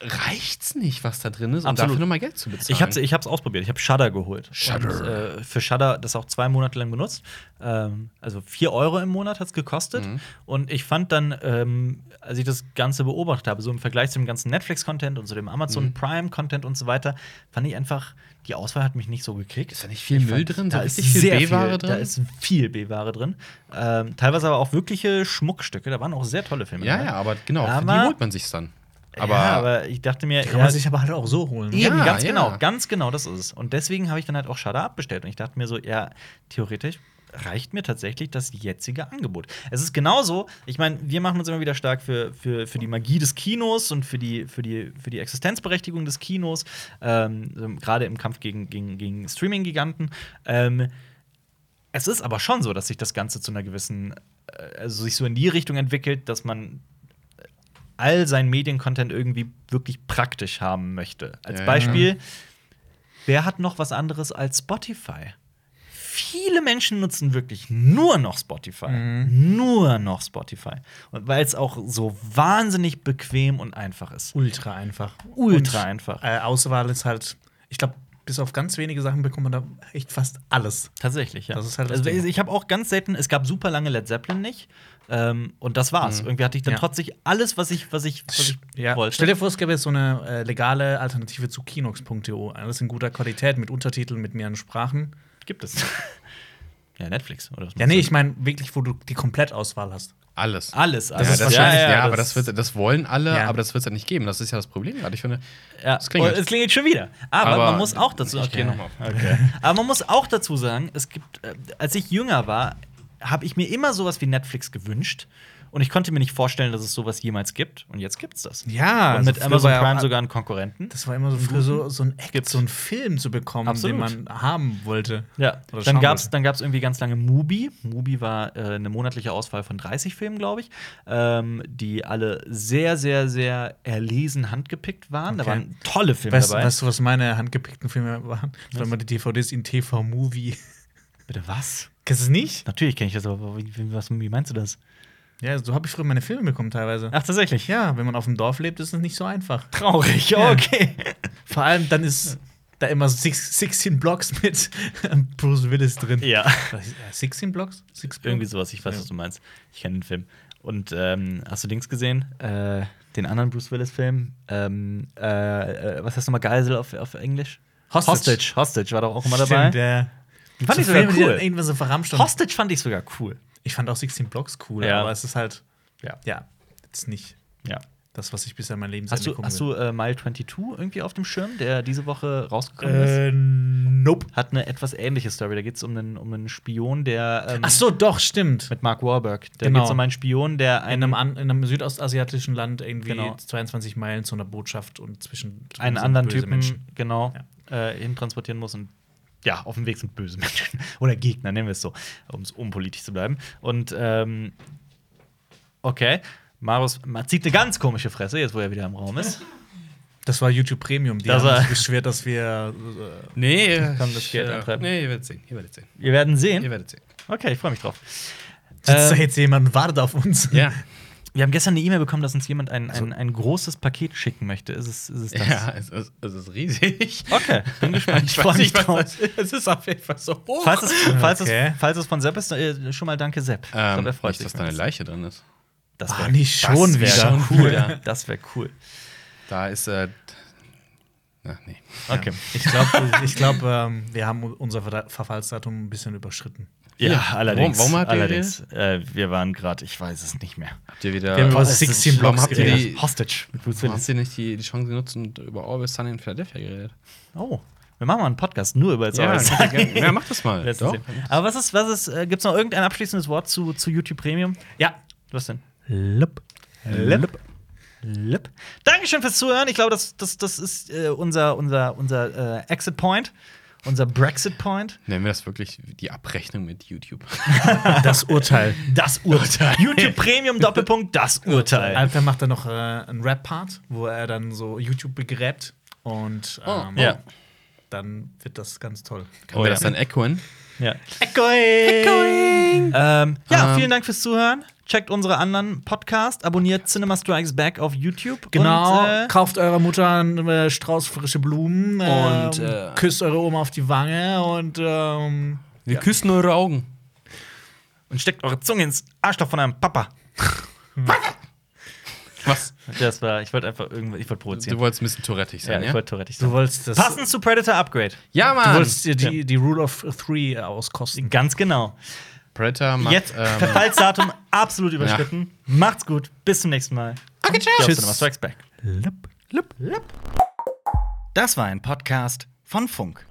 reicht's nicht, was da drin ist, um Absolut. dafür nochmal Geld zu bezahlen. Ich habe ich hab's ausprobiert. Ich habe Shudder geholt. Shudder. Und, äh, für Shudder das auch zwei Monate lang benutzt. Ähm, also 4 Euro im Monat hat es gekostet. Mhm. Und ich fand dann, ähm, als ich das Ganze beobachtet habe, so im Vergleich zu dem ganzen Netflix-Content und zu dem Amazon Mhm. Prime-Content und so weiter, fand ich einfach, die Auswahl hat mich nicht so gekriegt. Ist da nicht viel Ich Müll fand, drin? Da ist viel sehr B-Ware viel, drin? Da ist viel B-Ware drin. Ähm, teilweise aber auch wirkliche Schmuckstücke. Da waren auch sehr tolle Filme. ja, dabei. ja, aber genau, für Aber- die holt man sich's dann. Aber, ja, aber ich dachte mir, Kann ja, man sich aber halt auch so holen. Eben, Ja, ganz ja. genau, ganz genau, das ist es. Und deswegen habe ich dann halt auch Shudder abbestellt. Und ich dachte mir so, ja, theoretisch reicht mir tatsächlich das jetzige Angebot. Es ist genauso, ich meine, wir machen uns immer wieder stark für, für, für die Magie des Kinos und für die, für die, für die Existenzberechtigung des Kinos, ähm, gerade im Kampf gegen, gegen, gegen Streaming-Giganten. Ähm, es ist aber schon so, dass sich das Ganze zu einer gewissen, äh, also sich so in die Richtung entwickelt, dass man all seinen Mediencontent irgendwie wirklich praktisch haben möchte. Als Ja, ja. Beispiel, wer hat noch was anderes als Spotify? Viele Menschen nutzen wirklich nur noch Spotify. Nur noch Spotify. Und weil es auch so wahnsinnig bequem und einfach ist. Ultra einfach. Ultra Und, einfach. Äh, Auswahl ist halt, ich glaube, bis auf ganz wenige Sachen bekommt man da echt fast alles. Tatsächlich, ja. Das ist halt das also, ich habe auch ganz selten, es gab super lange Led Zeppelin nicht. Ähm, und das war's. Irgendwie hatte ich dann Ja. trotzdem alles, was ich, was ich, was ich Ja, wollte. stell dir vor, es gäbe jetzt so eine äh, legale Alternative zu Kinox.de. Alles in guter Qualität, mit Untertiteln, mit mehreren Sprachen. gibt es. ja, Netflix oder was Ja, nee, ich meine wirklich, wo du die Komplettauswahl hast. Alles. alles. Ja, alles. das ist wahrscheinlich, ja, ja, ja, aber das- das, wird, das wollen alle, Ja. aber das wird es ja nicht geben. Das ist ja das Problem gerade. Ich finde, Ja, Es klingelt. Oh, es klingelt schon wieder. Aber, Aber man muss auch dazu. noch mal. Okay. Aber man muss auch dazu sagen, es gibt, äh, als ich jünger war, habe ich mir immer sowas wie Netflix gewünscht. Und ich konnte mir nicht vorstellen, dass es sowas jemals gibt. Und jetzt gibt's das. Ja, Und mit also Amazon Prime auch- sogar einen Konkurrenten. Das war immer so früher so, so ein Act, Gibt's. so einen Film zu bekommen, Absolut. den man haben wollte. Ja, dann gab's, wollte. dann gab's irgendwie ganz lange Mubi. Mubi war äh, eine monatliche Auswahl von 30 Filmen, glaube ich, ähm, die alle sehr, sehr, sehr erlesen handgepickt waren. Da Okay. waren tolle Filme Weißt, dabei. weißt du, was meine handgepickten Filme waren? Das waren die DVDs in TV-Movie. Bitte was? Kennst du es nicht? Natürlich kenne ich das, aber wie, was, wie meinst du das? Ja, so habe ich früher meine Filme bekommen teilweise. Ach, tatsächlich. Ja, wenn man auf dem Dorf lebt, ist es nicht so einfach. Traurig, Ja. okay. Vor allem dann ist da immer six, 16 Blocks mit Bruce Willis drin. Ja. Was ist- äh, 16 Blocks? Six Blocks? Irgendwie sowas, ich weiß, Ja. was du meinst. Ich kenne den Film. Und ähm, hast du Dings gesehen? Äh, den anderen Bruce Willis-Film? Ähm, äh, äh, was heißt nochmal Geisel auf, auf Englisch? Hostage. Hostage. Hostage war doch auch immer dabei. Stimmt, ja. Den fand So ich sogar Filme, die cool. dann irgendwann so verramscht und Hostage fand ich sogar cool. Ich fand auch 16 Blocks cool, Ja. aber es ist halt, Ja. ja, jetzt nicht ja. das, was ich bisher in meinem Leben Hast du, hast du äh, Mile 22 irgendwie auf dem Schirm, der diese Woche rausgekommen ist? Äh, nope. Hat eine etwas ähnliche Story. Da geht es um einen, um einen Spion, der. Ähm, Ach so, doch, stimmt. Mit Mark Wahlberg. Da Genau. geht es um einen Spion, der In einen, einem, in einem südostasiatischen Land irgendwie Genau. 22 Meilen zu einer Botschaft und zwischen einen anderen Typen Menschen. genau äh, hintransportieren muss und ja, auf dem Weg sind böse Menschen. Oder Gegner, nennen wir es so, um es unpolitisch zu bleiben. Und ähm, okay, Marius man zieht eine ganz komische Fresse, jetzt wo er wieder im Raum ist. Das war YouTube Premium. Die Das haben sich beschwert, dass wir. Äh, nee, Kann das Geld äh, eintreiben. Nee, ihr werdet sehen. Ihr werdet sehen. Wir werden Ihr sehen. werdet sehen. Okay, ich freue mich drauf. sitzt da Ähm, jetzt jemand und wartet auf uns. Ja. wir haben gestern eine E-Mail bekommen, dass uns jemand ein, ein, ein großes Paket schicken möchte. Ist es, ist es das? Ja, es, es, es ist riesig. Okay, bin gespannt. Ich freue mich drauf. was das ist. Es ist auf jeden Fall so hoch. Falls es, falls, Okay. es, falls es von Sepp ist, äh, schon mal danke, Sepp. Ich ähm, glaub, er freut nicht, sich. dass da eine Leiche drin ist. Das Ah, wär- nicht das schon wär wieder. cool. Ja. Das wäre cool. Da ist äh, Ach, nee. Okay. Ich glaube, ich glaub, ähm, wir haben unser Ver Verfallsdatum ein bisschen überschritten. Ja, Ja, allerdings. warum- warum habt ihr allerdings. Äh, wir waren gerade, ich weiß es nicht mehr. Habt ihr wieder. Wir haben über Was ist 16 das? Warum Blocks habt ihr geredet. die- Hostage mit Bruce Warum Willis. habt ihr nicht die, die Chance genutzt und über Always Sunny in Philadelphia geredet? Oh, wir machen mal einen Podcast nur über Ja, Always könnt ihr Sunny. gerne- ja, mach das mal. Aber was ist, was ist, äh, gibt's noch irgendein abschließendes Wort zu, zu YouTube Premium? Ja. Was denn? Lup. Lip. Lip. Dankeschön fürs Zuhören. Ich glaube, das, das, das ist äh, unser, unser, unser äh, Exit Point, unser Brexit Point. Nennen wir das wirklich die Abrechnung mit YouTube? Das Urteil. Das Urteil. YouTube Premium Doppelpunkt, das Urteil. Alter macht dann noch äh, einen Rap-Part, wo er dann so YouTube begräbt. Und ähm, Ja. dann wird das ganz toll. Kann Oh, wir ja. das dann echoen? Ja. Echoing. Ähm, ja, Ähm. vielen Dank fürs Zuhören. Checkt unsere anderen Podcasts, abonniert Cinema Strikes Back auf YouTube. Genau, Und, äh, kauft eurer Mutter einen äh, Strauß frische Blumen ähm, Und, äh, küsst eure Oma auf die Wange und ähm, Wir küssen eure Augen. und steckt eure Zunge ins Arschloch von eurem Papa. Was? Das war, ich wollte einfach irgendwie, ich wollte Du provozieren. wolltest ein bisschen tourettig ja, sein, ich ja? wollte Tourette du sein. wolltest das. Passend zu Predator Upgrade. Ja, Du Mann! wolltest dir die, die Rule of Three auskosten. Ganz genau. Predator macht. Jetzt ähm, Verfallsdatum absolut überschritten. Macht's gut. Bis zum nächsten Mal. Okay, ciao. Tschüss. Cinema Strikes Back. Lup. Das war ein Podcast von Funk.